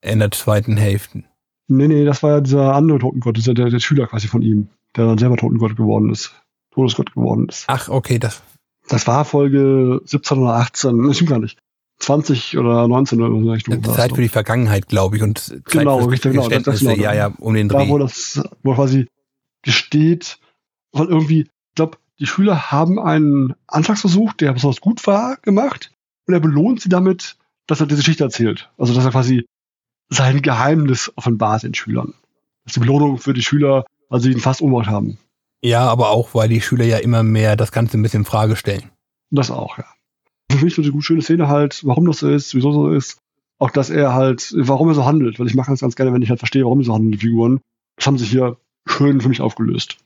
in der zweiten Hälfte. Nee, nee, das war ja dieser andere Totengott, dieser, der, der Schüler quasi von ihm, der dann selber Totengott geworden ist. Todesgott geworden ist. Ach, okay, das, Das war Folge 17 oder 18, das stimmt gar nicht. 20 oder 19 oder so Richtung. war Zeit für die Vergangenheit, glaube ich, und Zeit Genau, richtig, genau, das- das genau. ja, ja, um den da, wo Dreh. das, wo quasi gesteht, weil irgendwie, ich glaube, die Schüler haben einen Anschlagsversuch, der besonders gut war, gemacht und er belohnt sie damit, dass er diese Geschichte erzählt. Also, dass er quasi sein Geheimnis offenbart den Schülern. Das ist die Belohnung für die Schüler, weil sie ihn fast umgebracht haben. Ja, aber auch, weil die Schüler ja immer mehr das Ganze ein bisschen in Frage stellen. Das auch, ja. Für mich so eine gut schöne Szene halt, warum das so ist, wieso so ist. Auch, dass er halt, warum er so handelt, weil ich mache das ganz gerne, wenn ich halt verstehe, warum die so handeln, die Figuren. Das haben sich hier schön für mich aufgelöst.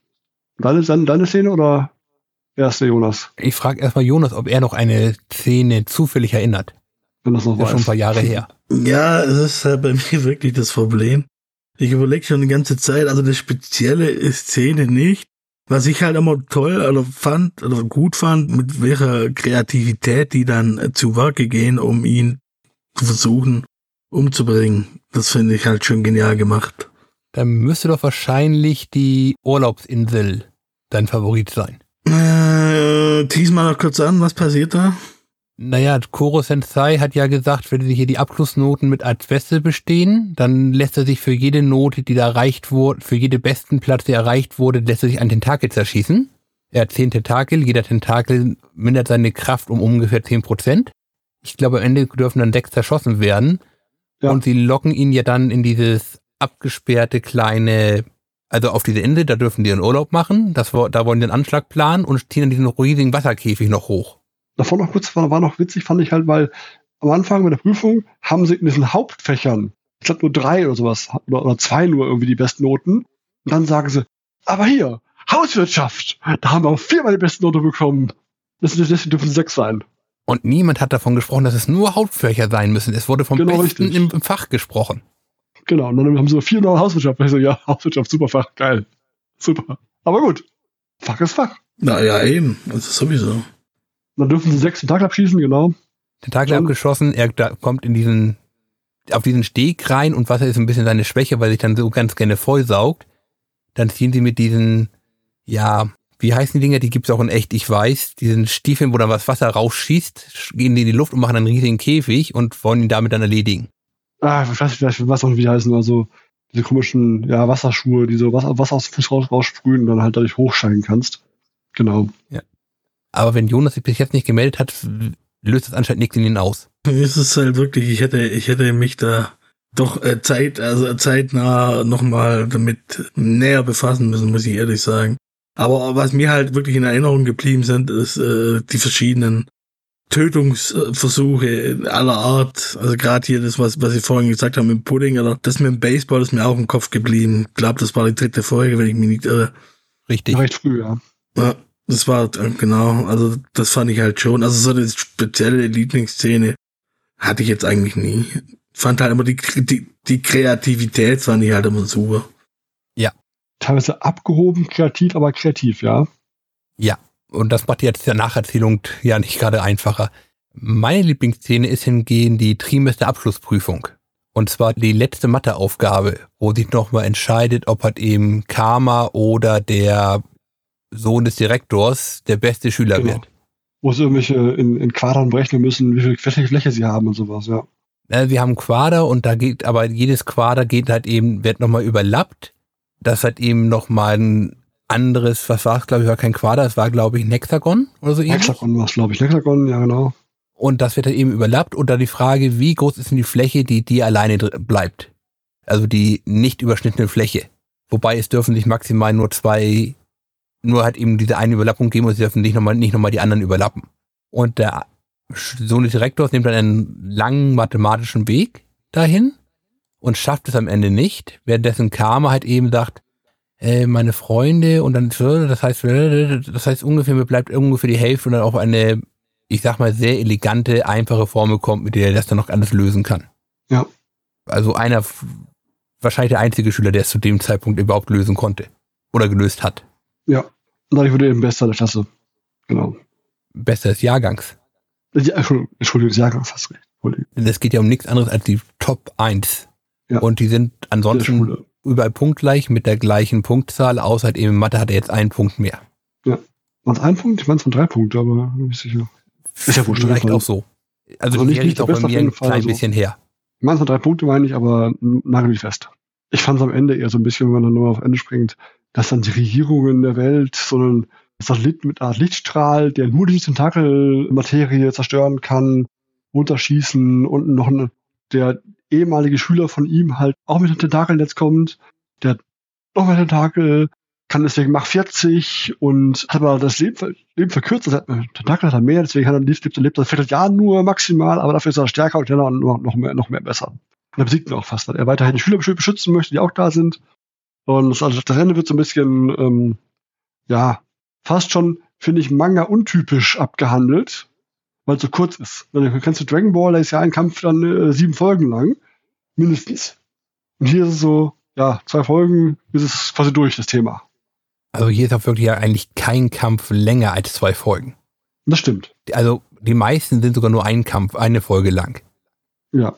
Deine, deine, deine Szene oder erste Jonas, Ich frage erstmal Jonas, ob er noch eine Szene zufällig erinnert. wenn das noch ist schon ein paar Jahre her. Ja, es ist halt bei mir [laughs] wirklich das Problem. Ich überlege schon die ganze Zeit, also eine spezielle Szene nicht. Was ich halt immer toll oder fand oder gut fand, mit welcher Kreativität die dann zu Werke gehen, um ihn zu versuchen umzubringen. Das finde ich halt schon genial gemacht. Dann müsste doch wahrscheinlich die Urlaubsinsel dein Favorit sein. Äh, tease mal noch kurz an, was passiert da? Naja, Koro Sensei hat ja gesagt, wenn hier die Abschlussnoten mit als Beste bestehen, dann lässt er sich für jede Note, die da erreicht wurde, für jede besten Platz, der erreicht wurde, lässt er sich einen Tentakel zerschießen. Er hat zehn Tentakel, jeder Tentakel mindert seine Kraft um ungefähr zehn Prozent. Ich glaube, am Ende dürfen dann sechs zerschossen werden. Ja. Und sie locken ihn ja dann in dieses abgesperrte kleine, also auf diese Insel, da dürfen die einen Urlaub machen. Das, da wollen die einen Anschlag planen und ziehen dann diesen riesigen Wasserkäfig noch hoch. Davor noch kurz, war, war noch witzig, fand ich halt, weil am Anfang bei der Prüfung haben sie in diesen Hauptfächern, ich glaube nur drei oder sowas, oder, oder zwei nur irgendwie die besten Noten. Und dann sagen sie, aber hier, Hauswirtschaft, da haben wir auch viermal die besten Note bekommen. Deswegen dürfen es sechs sein. Und niemand hat davon gesprochen, dass es nur Hauptfächer sein müssen. Es wurde vom Genau, Besten richtig. im Fach gesprochen. Genau, und dann haben sie vier neue Hauswirtschaft. Und ich so, ja, Hauswirtschaft, super Fach, geil. Super. Aber gut, Fach ist Fach. Na ja, eben. Das ist sowieso. Dann dürfen sie sechs im Tag abschießen, genau. Tentakel Schon. abgeschossen, er da kommt in diesen, auf diesen Steg rein und Wasser ist ein bisschen seine Schwäche, weil er sich dann so ganz gerne vollsaugt. Dann ziehen sie mit diesen, ja, wie heißen die Dinger? Die gibt's auch in echt, ich weiß. Diesen Stiefeln, wo dann was Wasser rausschießt, gehen die in die Luft und machen einen riesigen Käfig und wollen ihn damit dann erledigen. Ah, ich weiß nicht, ich weiß auch nicht, wie die heißen, also diese komischen, ja, Wasserschuhe, die so Wasser, Wasser aus dem Fuß raus, raussprühen und dann halt dadurch hochsteigen kannst. Genau. Aber wenn Jonas sich bis jetzt nicht gemeldet hat, löst das anscheinend nichts in ihn aus. Mich ist es halt wirklich, ich hätte, ich hätte mich da doch äh, Zeit, also zeitnah nochmal damit näher befassen müssen, muss ich ehrlich sagen. Aber was mir halt wirklich in Erinnerung geblieben sind, ist äh, die verschiedenen Tötungsversuche aller Art. Also gerade hier das, was, was ich vorhin gesagt habe mit Pudding oder das mit dem Baseball ist mir auch im Kopf geblieben. Ich glaube, das war die dritte Folge, wenn ich mich nicht irre. Richtig. Recht früh, ja. Ja, das war, äh, genau, also das fand ich halt schon. Also so eine spezielle Lieblingsszene hatte ich jetzt eigentlich nie. Fand halt immer die, die, die Kreativität fand ich halt immer super. Teilweise abgehoben, kreativ, aber kreativ, ja. Ja, und das macht jetzt der Nacherzählung ja nicht gerade einfacher. Meine Lieblingsszene ist hingegen die Trimesterabschlussprüfung. Und zwar die letzte Matheaufgabe, wo sich nochmal entscheidet, ob halt eben Karma oder der Sohn des Direktors der beste Schüler Genau. wird. Wo sie irgendwelche in, in Quadern berechnen müssen, wie viel Fläche, sie haben und sowas, ja. Äh, Wir haben Quader und da geht, aber jedes Quader geht halt eben, wird nochmal überlappt. Das hat eben nochmal ein anderes, was war es, glaube ich, war kein Quader, es war, glaube ich, ein Hexagon oder so ähnlich. Hexagon war es, glaube ich. Hexagon, ja, genau. Und das wird dann eben überlappt und dann die Frage, wie groß ist denn die Fläche, die dir alleine bleibt? Also die nicht überschnittene Fläche. Wobei es dürfen sich maximal nur zwei, nur halt eben diese eine Überlappung geben und sie dürfen nicht nochmal, nicht nochmal die anderen überlappen. Und der Sohn des Direktors nimmt dann einen langen mathematischen Weg dahin und schafft es am Ende nicht, währenddessen Karma halt eben sagt, äh, meine Freunde und dann, das heißt, das heißt ungefähr, mir bleibt ungefähr die Hälfte und dann auch eine ich sag mal, sehr elegante, einfache Formel kommt, mit der er das dann noch alles lösen kann. Ja. Also einer, wahrscheinlich der einzige Schüler, der es zu dem Zeitpunkt überhaupt lösen konnte. Oder gelöst hat. Ja. Und dadurch wurde er eben Bester der Klasse. Genau. Bester des Jahrgangs. Ja, Entschuldigung, des Jahrgangs hast recht. Entschuldigung. Denn es geht ja um nichts anderes als die Top 1. Ja. Und die sind ansonsten. Überall punktgleich mit der gleichen Punktzahl, außer halt eben Mathe hat er jetzt einen Punkt mehr. Waren es ein Punkt? Ich meine, es waren drei Punkte, aber bin nicht sicher. Ist ja jeden Vielleicht auch so. Also, Also nicht- nicht auch bei mir ein jeden Fall, klein also- bisschen her. Ich meine, es waren drei Punkte, meine ich, aber nagel mich fest. Ich fand es am Ende eher so ein bisschen, wenn man dann nur auf Ende springt, dass dann die Regierungen der Welt so einen Satellit mit einer Art Lichtstrahl, der nur die Tentakelmaterie zerstören kann, runterschießen und noch ein, der ehemalige Schüler von ihm halt auch mit einem Tentakelnetz kommt, der hat noch mehr Tentakel, kann deswegen Mach 40 und hat aber das Leben, Leben verkürzt. Das hat, Tentakel hat er mehr, deswegen hat er lebt, lebt, lebt das Viertel Jahr nur maximal, aber dafür ist er stärker und schneller und noch, mehr, noch mehr besser. Und er besiegt ihn auch fast, weil er weiterhin die Schüler beschü- beschützen möchte, die auch da sind. Und das, also das Ende wird so ein bisschen, ähm, ja, fast schon, finde ich, Manga untypisch abgehandelt, weil es so kurz ist. Weil du kennst du Dragon Ball, da ist ja ein Kampf dann äh, sieben Folgen lang, mindestens. Und hier ist es so, ja, zwei Folgen ist es quasi durch, das Thema. Also hier ist auch wirklich ja eigentlich kein Kampf länger als zwei Folgen. Das stimmt. Also die meisten sind sogar nur ein Kampf, eine Folge lang. Ja.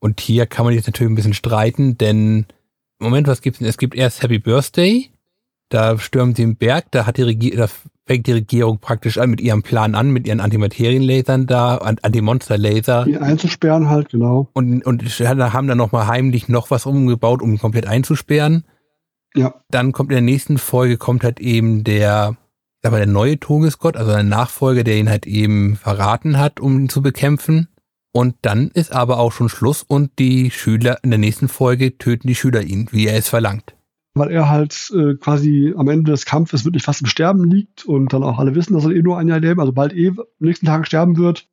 Und hier kann man jetzt natürlich ein bisschen streiten, denn Moment, was gibt's denn? Es gibt erst Happy Birthday, da stürmen sie den Berg, da hat die Regie da fängt die Regierung praktisch an mit ihrem Plan an, mit ihren Antimaterienlasern da, An- Antimonsterlaser Ihn einzusperren halt, genau. und, und haben dann nochmal heimlich noch was umgebaut, um ihn komplett einzusperren. Ja. Dann kommt in der nächsten Folge kommt halt eben der, mal, der neue Todesgott, also ein Nachfolger, der ihn halt eben verraten hat, um ihn zu bekämpfen. Und dann ist aber auch schon Schluss und die Schüler in der nächsten Folge töten die Schüler ihn, wie er es verlangt. Weil er halt äh, quasi am Ende des Kampfes wirklich fast im Sterben liegt und dann auch alle wissen, dass er eh nur ein Jahr leben, also bald eh am nächsten Tag sterben wird.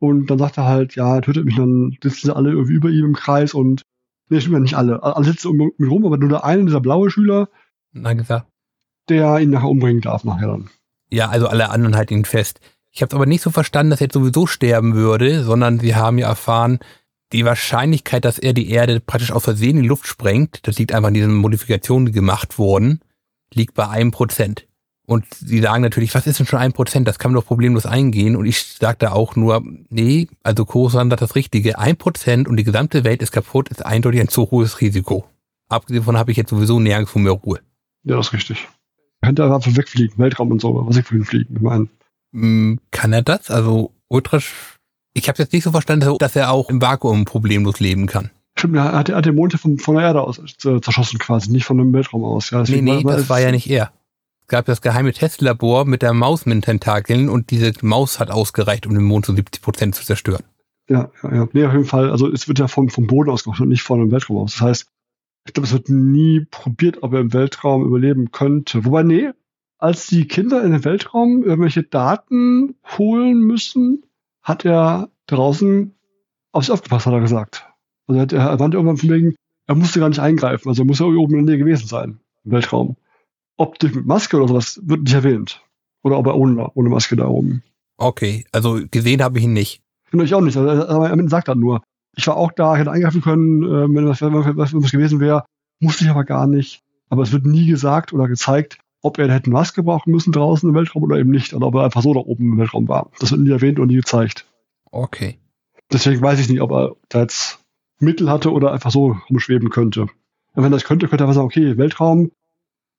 Und dann sagt er halt, ja, er tötet mich, dann sitzen sie alle irgendwie über ihm im Kreis und nee, stimmt ja nicht alle. Alle sitzen um ihn rum, aber nur der eine, dieser blaue Schüler, dann gesagt, der ihn nachher umbringen darf nachher dann. ja, also alle anderen halten ihn fest. Ich habe aber nicht so verstanden, dass er jetzt sowieso sterben würde, sondern sie haben ja erfahren, die Wahrscheinlichkeit, dass er die Erde praktisch aus Versehen in die Luft sprengt, das liegt einfach an diesen Modifikationen, die gemacht wurden, liegt bei einem Prozent. Und sie sagen natürlich, was ist denn schon ein Prozent? Das kann man doch problemlos eingehen. Und ich sage da auch nur, nee, also Kosan sagt das Richtige. Ein Prozent und die gesamte Welt ist kaputt, ist eindeutig ein zu hohes Risiko. Abgesehen davon habe ich jetzt sowieso nirgendwo mehr Ruhe. Ja, das ist richtig. Er könnte einfach wegfliegen, Weltraum und so, was ich vorhin fliegen. Ich meine, Hm, Kann er das? Also ultra. Ich habe jetzt nicht so verstanden, dass er auch im Vakuum problemlos leben kann. stimmt, er hat, er hat den Mond ja von, von der Erde aus äh, zerschossen quasi, nicht von dem Weltraum aus. Ja, Nee, nee, war- das war ja nicht er. Es gab das geheime Testlabor mit der Maus mit den Tentakeln und diese Maus hat ausgereicht, um den Mond zu 70 Prozent zu zerstören. Ja, ja, ja. Nee, auf jeden Fall. Also es wird ja vom, vom Boden aus gemacht und nicht von dem Weltraum aus. Das heißt, ich glaube, es wird nie probiert, ob er im Weltraum überleben könnte. Wobei, nee, als die Kinder in den Weltraum irgendwelche Daten holen müssen, hat er draußen auf sich aufgepasst, hat er gesagt. Also er, hat- er meinte irgendwann von wegen, er musste gar nicht eingreifen, also er muss ja oben in der Nähe gewesen sein, im Weltraum. Ob durch mit Maske oder sowas, wird nicht erwähnt. Oder ob er ohne, ohne Maske da oben. Okay, also gesehen habe ich ihn nicht. Genau, ich auch nicht. Also, aber er sagt dann nur, ich war auch da, ich hätte eingreifen können, äh, wenn was, wenn was, wenn was gewesen wäre, musste ich aber gar nicht. Aber es wird nie gesagt oder gezeigt, ob er hätte Maske brauchen müssen draußen im Weltraum oder eben nicht. Oder ob er einfach so da oben im Weltraum war. Das wird nie erwähnt und nie gezeigt. Okay. Deswegen weiß ich nicht, ob er da jetzt Mittel hatte oder einfach so rumschweben könnte. Und wenn er das könnte, könnte er einfach sagen, okay, Weltraum,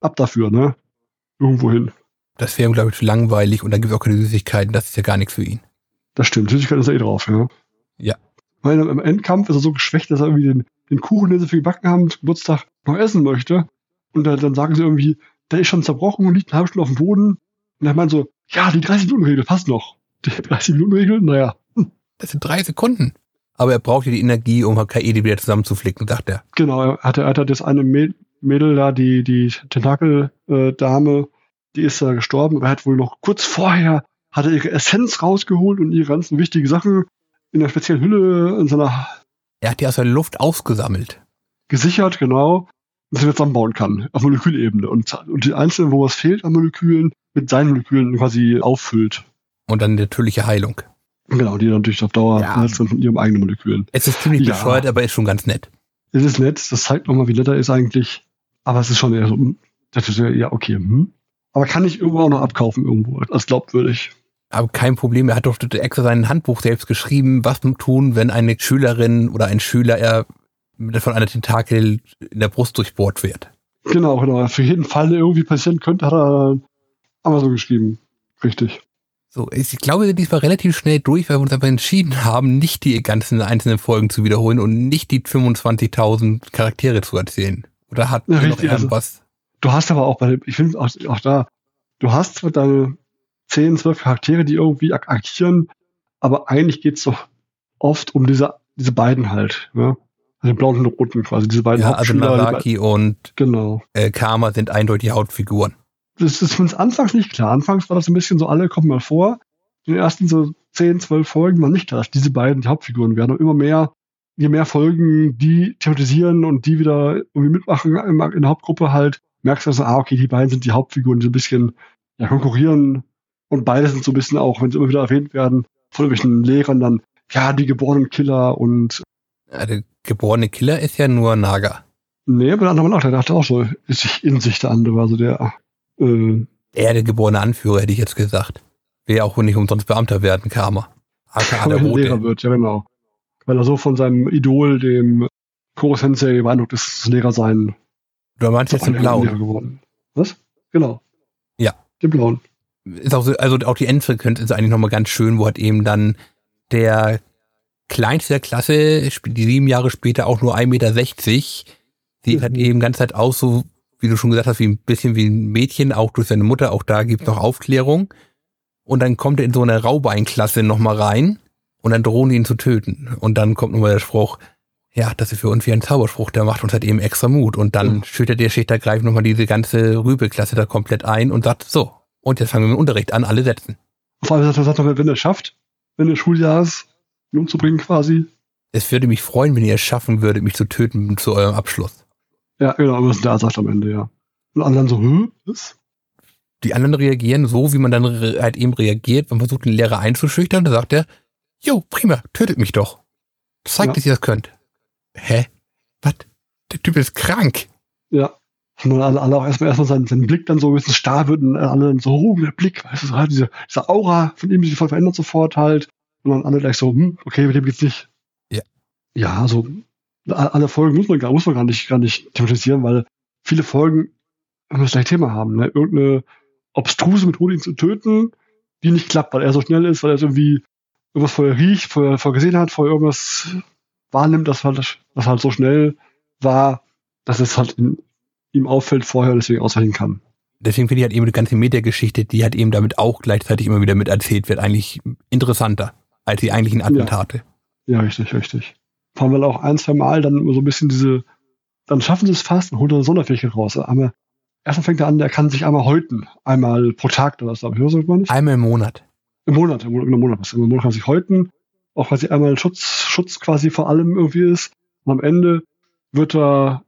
ab dafür, ne? Irgendwo hin. Das wäre, glaube ich, zu langweilig und dann gibt es auch keine Süßigkeiten. Das ist ja gar nichts für ihn. Das stimmt. Süßigkeit ist er eh drauf, ja. Ja. Weil im Endkampf ist er so geschwächt, dass er irgendwie den, den Kuchen, den sie für gebacken haben, zum Geburtstag noch essen möchte. Und dann, dann sagen sie irgendwie, der ist schon zerbrochen und liegt eine halbe Stunde auf dem Boden. Und er meint so, ja, die 30-Minuten-Regel passt noch. Die 30-Minuten-Regel, naja, Das sind drei Sekunden. Aber er braucht ja die Energie, um KE die wieder zusammenzuflicken, sagt er. genau. Er hatte, er hatte das eine Mäd- Mädel da, die, die Tentakel-Dame, die ist da gestorben. Aber er hat wohl noch kurz vorher, hat er ihre Essenz rausgeholt und ihre ganzen wichtigen Sachen in einer speziellen Hülle in seiner Er hat die aus der Luft ausgesammelt. gesichert, genau, er jetzt zusammenbauen kann, auf Molekülebene. Und, und die einzelnen, wo was fehlt an Molekülen, mit seinen Molekülen quasi auffüllt. Und dann natürliche Heilung. Genau, die dann natürlich auf Dauer Ja. sind von ihren eigenen Molekülen. Es ist ziemlich Ja. bescheuert, aber ist schon ganz nett. Es ist nett, das zeigt nochmal, wie nett er ist eigentlich. Aber es ist schon eher so, hm, das ist ja, ja, okay, hm. Aber kann ich irgendwo auch noch abkaufen irgendwo, als glaubwürdig. Aber kein Problem, er hat doch extra sein Handbuch selbst geschrieben, was tun, wenn eine Schülerin oder ein Schüler er von einer Tentakel in der Brust durchbohrt wird. Genau, genau. Für jeden Fall, der irgendwie passieren könnte, hat er so geschrieben. Richtig. So, ich glaube, wir sind diesmal relativ schnell durch, weil wir uns aber entschieden haben, nicht die ganzen einzelnen Folgen zu wiederholen und nicht die 25.000 Charaktere zu erzählen. Oder hat Ja, ihr noch richtig, also- irgendwas? Du hast aber auch bei ich finde auch, auch da, du hast zwar deine 10, 12 Charaktere, die irgendwie agieren, aber eigentlich geht's doch oft um diese, diese beiden halt, ne? Also den blauen und roten quasi, diese beiden ja, also Naraki und genau. äh, Karma sind eindeutig Hauptfiguren. Das ist zumindest anfangs nicht klar. Anfangs war das ein bisschen so, alle kommen mal vor. In den ersten so 10, 12 Folgen war nicht klar, dass diese beiden die Hauptfiguren werden. Und immer mehr, je mehr Folgen die thematisieren und die wieder irgendwie mitmachen in der Hauptgruppe halt, merkst du so, ah, okay, die beiden sind die Hauptfiguren, die so ein bisschen ja, konkurrieren. Und beide sind so ein bisschen auch, wenn sie immer wieder erwähnt werden, von irgendwelchen Lehrern dann, ja, die geborenen Killer und Ja, der geborene Killer ist ja nur Naga. nee, aber der andere auch, der dachte auch so, ist sich in sich der andere, also der, äh, Er der geborene Anführer, hätte ich jetzt gesagt. Will ja auch wohl nicht umsonst Beamter werden, Karma. AKA der ein Lehrer Rote. wird, ja genau. Weil er so von seinem Idol, dem Koro Sensei, beeindruckt ist, Lehrer sein. Du meinst jetzt den Blauen. geworden. Was? Genau. Ja. Den Blauen. Ist auch so, also auch die Endsequenz ist eigentlich nochmal ganz schön, wo hat eben dann der kleinste der Klasse, die sieben Jahre später auch nur 1,60 Meter, sieht halt Mhm. eben ganz halt aus, so wie du schon gesagt hast, wie ein bisschen wie ein Mädchen, auch durch seine Mutter, auch da gibt's noch Aufklärung. Und dann kommt er in so eine Raubeinklasse nochmal rein und dann drohen die ihn zu töten. Und dann kommt nochmal der Spruch, ja, das ist für uns wie ein Zauberspruch, der macht uns halt eben extra Mut. Und dann Mhm. schüttet der Schichtergreif nochmal diese ganze Rübe-Klasse da komplett ein und sagt, so, und jetzt fangen wir mit dem Unterricht an, alle setzen. Vor allem sagt er, sagt er, wenn er es schafft, wenn er Schuljahres ihn umzubringen quasi. Es würde mich freuen, wenn ihr es schaffen würdet, mich zu töten zu eurem Abschluss. Ja, genau, was der sagt am Ende, ja. Und dann so, hä, was? Die anderen reagieren so, wie man dann halt eben reagiert. Man versucht den Lehrer einzuschüchtern, da sagt er, jo, prima, tötet mich doch. Zeigt, Ja. dass ihr das könnt. Hä? Was? Der Typ ist krank. Ja. Und dann alle, alle auch erstmal erstmal seinen, seinen Blick dann so ein bisschen starr wird und alle dann so, oh, der Blick, weißt du, so halt diese, diese Aura von ihm sich voll verändert sofort halt. Und dann alle gleich so, hm, okay, mit dem geht's nicht. Ja. Ja, also alle Folgen muss man gar, muss man gar nicht, gar nicht thematisieren, weil viele Folgen immer das gleiche Thema haben, ne? Irgendeine obstruse Methode, ihn zu töten, die nicht klappt, weil er so schnell ist, weil er irgendwie irgendwas vorher riecht, vorher, vorher gesehen hat, vorher irgendwas wahrnimmt, das halt, das halt so schnell war, dass es halt in, ihm auffällt vorher und deswegen ausweichen kann. Deswegen finde ich halt eben die ganze Meta-Geschichte, die halt eben damit auch gleichzeitig immer wieder mit erzählt wird, eigentlich interessanter als die eigentlichen Attentate. Ja, richtig, richtig. Vor allem, weil auch ein, zwei Mal dann so ein bisschen diese, dann schaffen sie es fast und holen dann eine Sonderfähigkeit raus. Einmal, erstmal fängt er an, der kann sich einmal häuten. Einmal pro Tag oder was, glaube ich. Oder so, meine ich? Einmal im Monat. Im Monat, im Monat, im Monat, was. Im Monat kann sich häuten, auch quasi einmal Schutz, Schutz quasi vor allem irgendwie ist. Und am Ende wird er,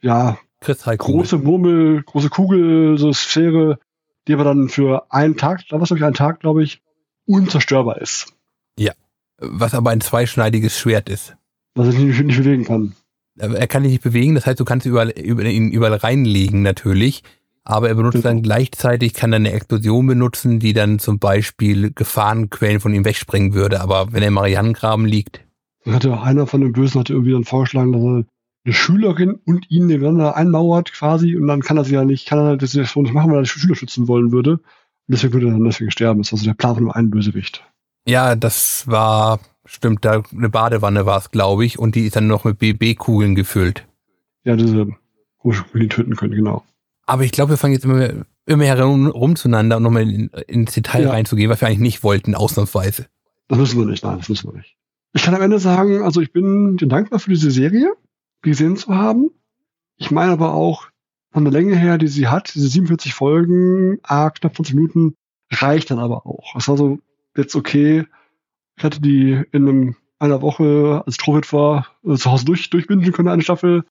ja, große Murmel, große Kugel, so Sphäre, die aber dann für einen Tag, da was glaube ich, einen Tag, glaube ich, unzerstörbar ist. Ja. Was aber ein zweischneidiges Schwert ist. Was er nicht, nicht bewegen kann. Er kann dich nicht bewegen, das heißt, du kannst überall, über, ihn überall reinlegen natürlich. Aber er benutzt dann gleichzeitig, kann er eine Explosion benutzen, die dann zum Beispiel Gefahrenquellen von ihm wegsprengen würde. Aber wenn er im Marianengraben liegt. Dann hatte einer von den Bösen hatte irgendwie dann vorgeschlagen, dass er eine Schülerin und ihn nebeneinander einmauert quasi und dann kann er sie ja nicht, kann er das nicht machen, weil er die Schüler schützen wollen würde. Und deswegen würde er dann deswegen sterben. Das ist also der Plan von einem Bösewicht. Ja, das war, stimmt, da eine Badewanne war es, glaube ich, und die ist dann noch mit BB-Kugeln gefüllt. Ja, diese, wo die töten können, genau. Aber ich glaube, wir fangen jetzt immer, immer herum rum zueinander, um nochmal in, ins Detail ja. reinzugehen, was wir eigentlich nicht wollten, ausnahmsweise. Das müssen wir nicht, nein, das müssen wir nicht. Ich kann am Ende sagen, also ich bin dir dankbar für diese Serie, gesehen zu haben. Ich meine aber auch, von der Länge her, die sie hat, diese 47 Folgen, ah, knapp 20 Minuten, reicht dann aber auch. Es war so jetzt okay. Ich hatte die in einem, einer Woche, als Trovit war, äh, zu Hause durch, durchbinden können, eine Staffel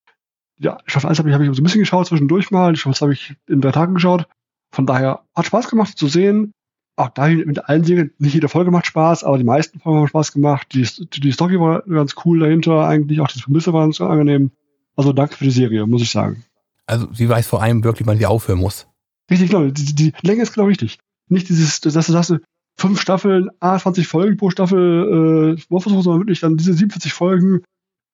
ja, Staffel 1 habe ich, hab ich so ein bisschen geschaut zwischendurch mal. Staffel 2 habe ich in drei Tagen geschaut. Von daher hat Spaß gemacht zu sehen. Auch da mit allen Serien, nicht jede Folge macht Spaß, aber die meisten Folgen haben Spaß gemacht. Die, die Story war ganz cool dahinter eigentlich. Auch die Prämisse war ganz angenehm. Also danke für die Serie, muss ich sagen. Also sie weiß vor allem wirklich, wann sie aufhören muss. Richtig, genau. Die, die Länge ist genau richtig. Nicht dieses, dass du sagst, fünf Staffeln, ah, 20 Folgen pro Staffel, äh, sondern wirklich dann diese 47 Folgen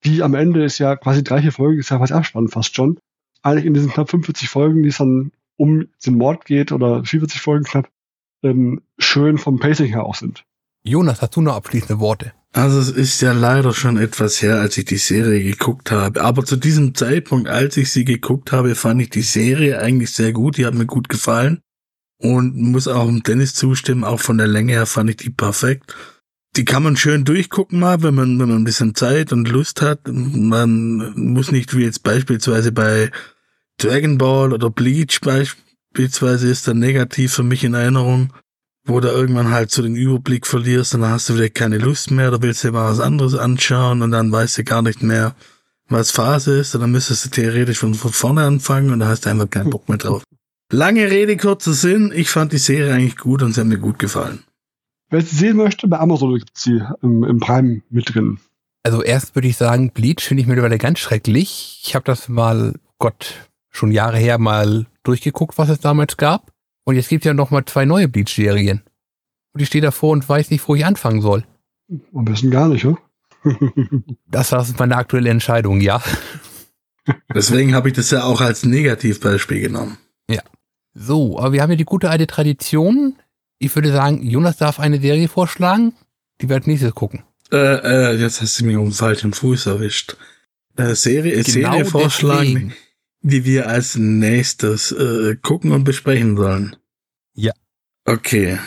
die am Ende ist ja quasi drei, vier Folgen, ist ja quasi Abspann fast schon. Eigentlich in diesen knapp 45 Folgen, die es dann um den Mord geht oder 44 Folgen knapp, ähm, schön vom Pacing her auch sind. Jonas, hast du noch abschließende Worte? Also es ist ja leider schon etwas her, als ich die Serie geguckt habe. Aber zu diesem Zeitpunkt, als ich sie geguckt habe, fand ich die Serie eigentlich sehr gut. Die hat mir gut gefallen. Und muss auch Dennis zustimmen, auch von der Länge her fand ich die perfekt die kann man schön durchgucken mal, wenn man, wenn man ein bisschen Zeit und Lust hat. Man muss nicht wie jetzt beispielsweise bei Dragon Ball oder Bleach beispielsweise ist dann negativ für mich in Erinnerung, wo du irgendwann halt so den Überblick verlierst und dann hast du wieder keine Lust mehr, oder willst dir mal was anderes anschauen und dann weißt du gar nicht mehr, was Phase ist, und dann müsstest du theoretisch von, vorne anfangen und dann hast du einfach keinen Bock mehr drauf. Lange Rede, kurzer Sinn. Ich fand die Serie eigentlich gut und sie hat mir gut gefallen. Wer sie sehen möchte, bei Amazon gibt es sie im, im Prime mit drin. Also erst würde ich sagen, Bleach finde ich mittlerweile ganz schrecklich. Ich habe das mal, Gott, schon Jahre her mal durchgeguckt, was es damals gab. Und jetzt gibt es ja noch mal zwei neue Bleach-Serien. Und ich stehe davor und weiß nicht, wo ich anfangen soll. Am besten gar nicht, oder? das, [laughs] das ist meine aktuelle Entscheidung, ja. Deswegen habe ich das ja auch als Negativbeispiel genommen. Ja. So, aber wir haben ja die gute alte Tradition, ich würde sagen, Jonas darf eine Serie vorschlagen, die wir als nächstes gucken. Äh, äh, jetzt hast du mich um den falschen Fuß erwischt. Äh, Serie, genau Serie vorschlagen, deswegen. die wir als nächstes äh, gucken und besprechen sollen. Ja. Okay.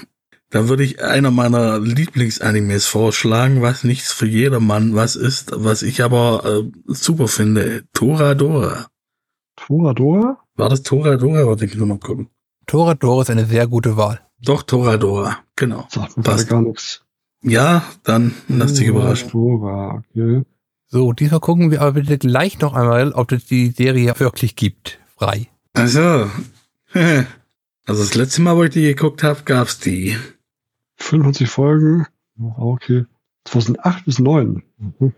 Dann würde ich einer meiner Lieblingsanimes vorschlagen, was nichts für jedermann was ist, was ich aber äh, super finde. Toradora. Toradora? War das Toradora? Warte, ich will mal gucken. Toradora ist eine sehr gute Wahl. Doch, Toradora, genau. Sagt mir Passt. gar nichts. Ja, dann lass dich überraschen. Okay. So, diesmal gucken wir aber bitte gleich noch einmal, ob es die Serie wirklich gibt. Frei. Also, [laughs] also das letzte Mal, wo ich die geguckt habe, gab's die. 55 Folgen. Okay. 2008 bis 9. Mhm.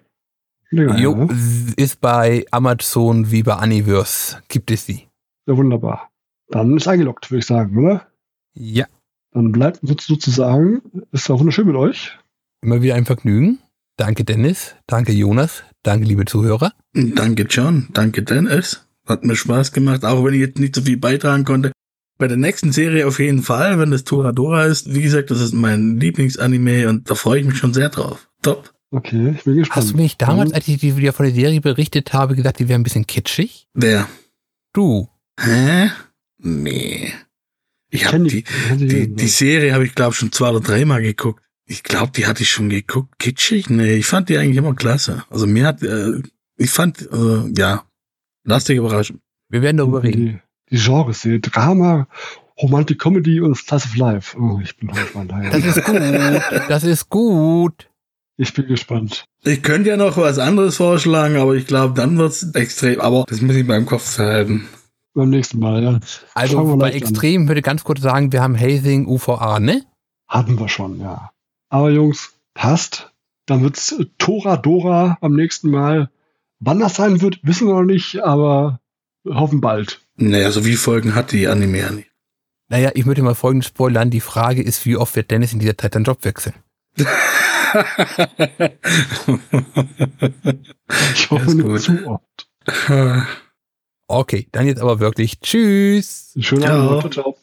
Länger, jo, ja, ne? ist bei Amazon wie bei Universe. Gibt es sie. Ja, wunderbar. Dann ist eingeloggt, würde ich sagen, oder? Ja. Dann bleibt uns sozusagen, ist auch wunderschön mit euch. Immer wieder ein Vergnügen. Danke Dennis, danke Jonas, danke liebe Zuhörer. Danke John, danke Dennis. Hat mir Spaß gemacht, auch wenn ich jetzt nicht so viel beitragen konnte. Bei der nächsten Serie auf jeden Fall, wenn das Toradora ist. Wie gesagt, das ist mein Lieblingsanime und da freue ich mich schon sehr drauf. Top. Okay, ich bin gespannt. Hast du mich damals, als ich dir von der Serie berichtet habe, gesagt, die wäre ein bisschen kitschig? Wer? Du. Hä? Nee. Ich habe die, die, die, die Serie habe ich glaube schon zwei oder dreimal geguckt. Ich glaube, die hatte ich schon geguckt. Kitschig? Nee, ich fand die eigentlich immer klasse. Also mir hat, äh, ich fand, äh, ja, lass dich überraschen. Wir werden darüber reden. Die, die Genres, die Drama, Romantic Comedy und Slice of Life. Oh, ich bin gespannt. [laughs] Das ist gut. Das ist gut. Ich bin gespannt. Ich könnte ja noch was anderes vorschlagen, aber ich glaube, dann wird's extrem. Aber das muss ich beim Kopf verhalten. Beim nächsten Mal, ja. Also bei an. Extrem würde ich ganz kurz sagen, wir haben Hazing UVA, ne? Hatten wir schon, ja. Aber Jungs, passt. Dann wird's äh, Tora Dora beim nächsten Mal. Wann das sein wird, wissen wir noch nicht, aber wir hoffen bald. Naja, so wie Folgen hat die Anime ja nicht. Naja, ich würde mal folgendes spoilern. Die Frage ist, wie oft wird Dennis in dieser Zeit seinen Job wechseln? [laughs] Ich hoffe nicht zu oft. [laughs] Okay, dann jetzt aber wirklich Tschüss. Schönen. Abend. Ciao, ciao.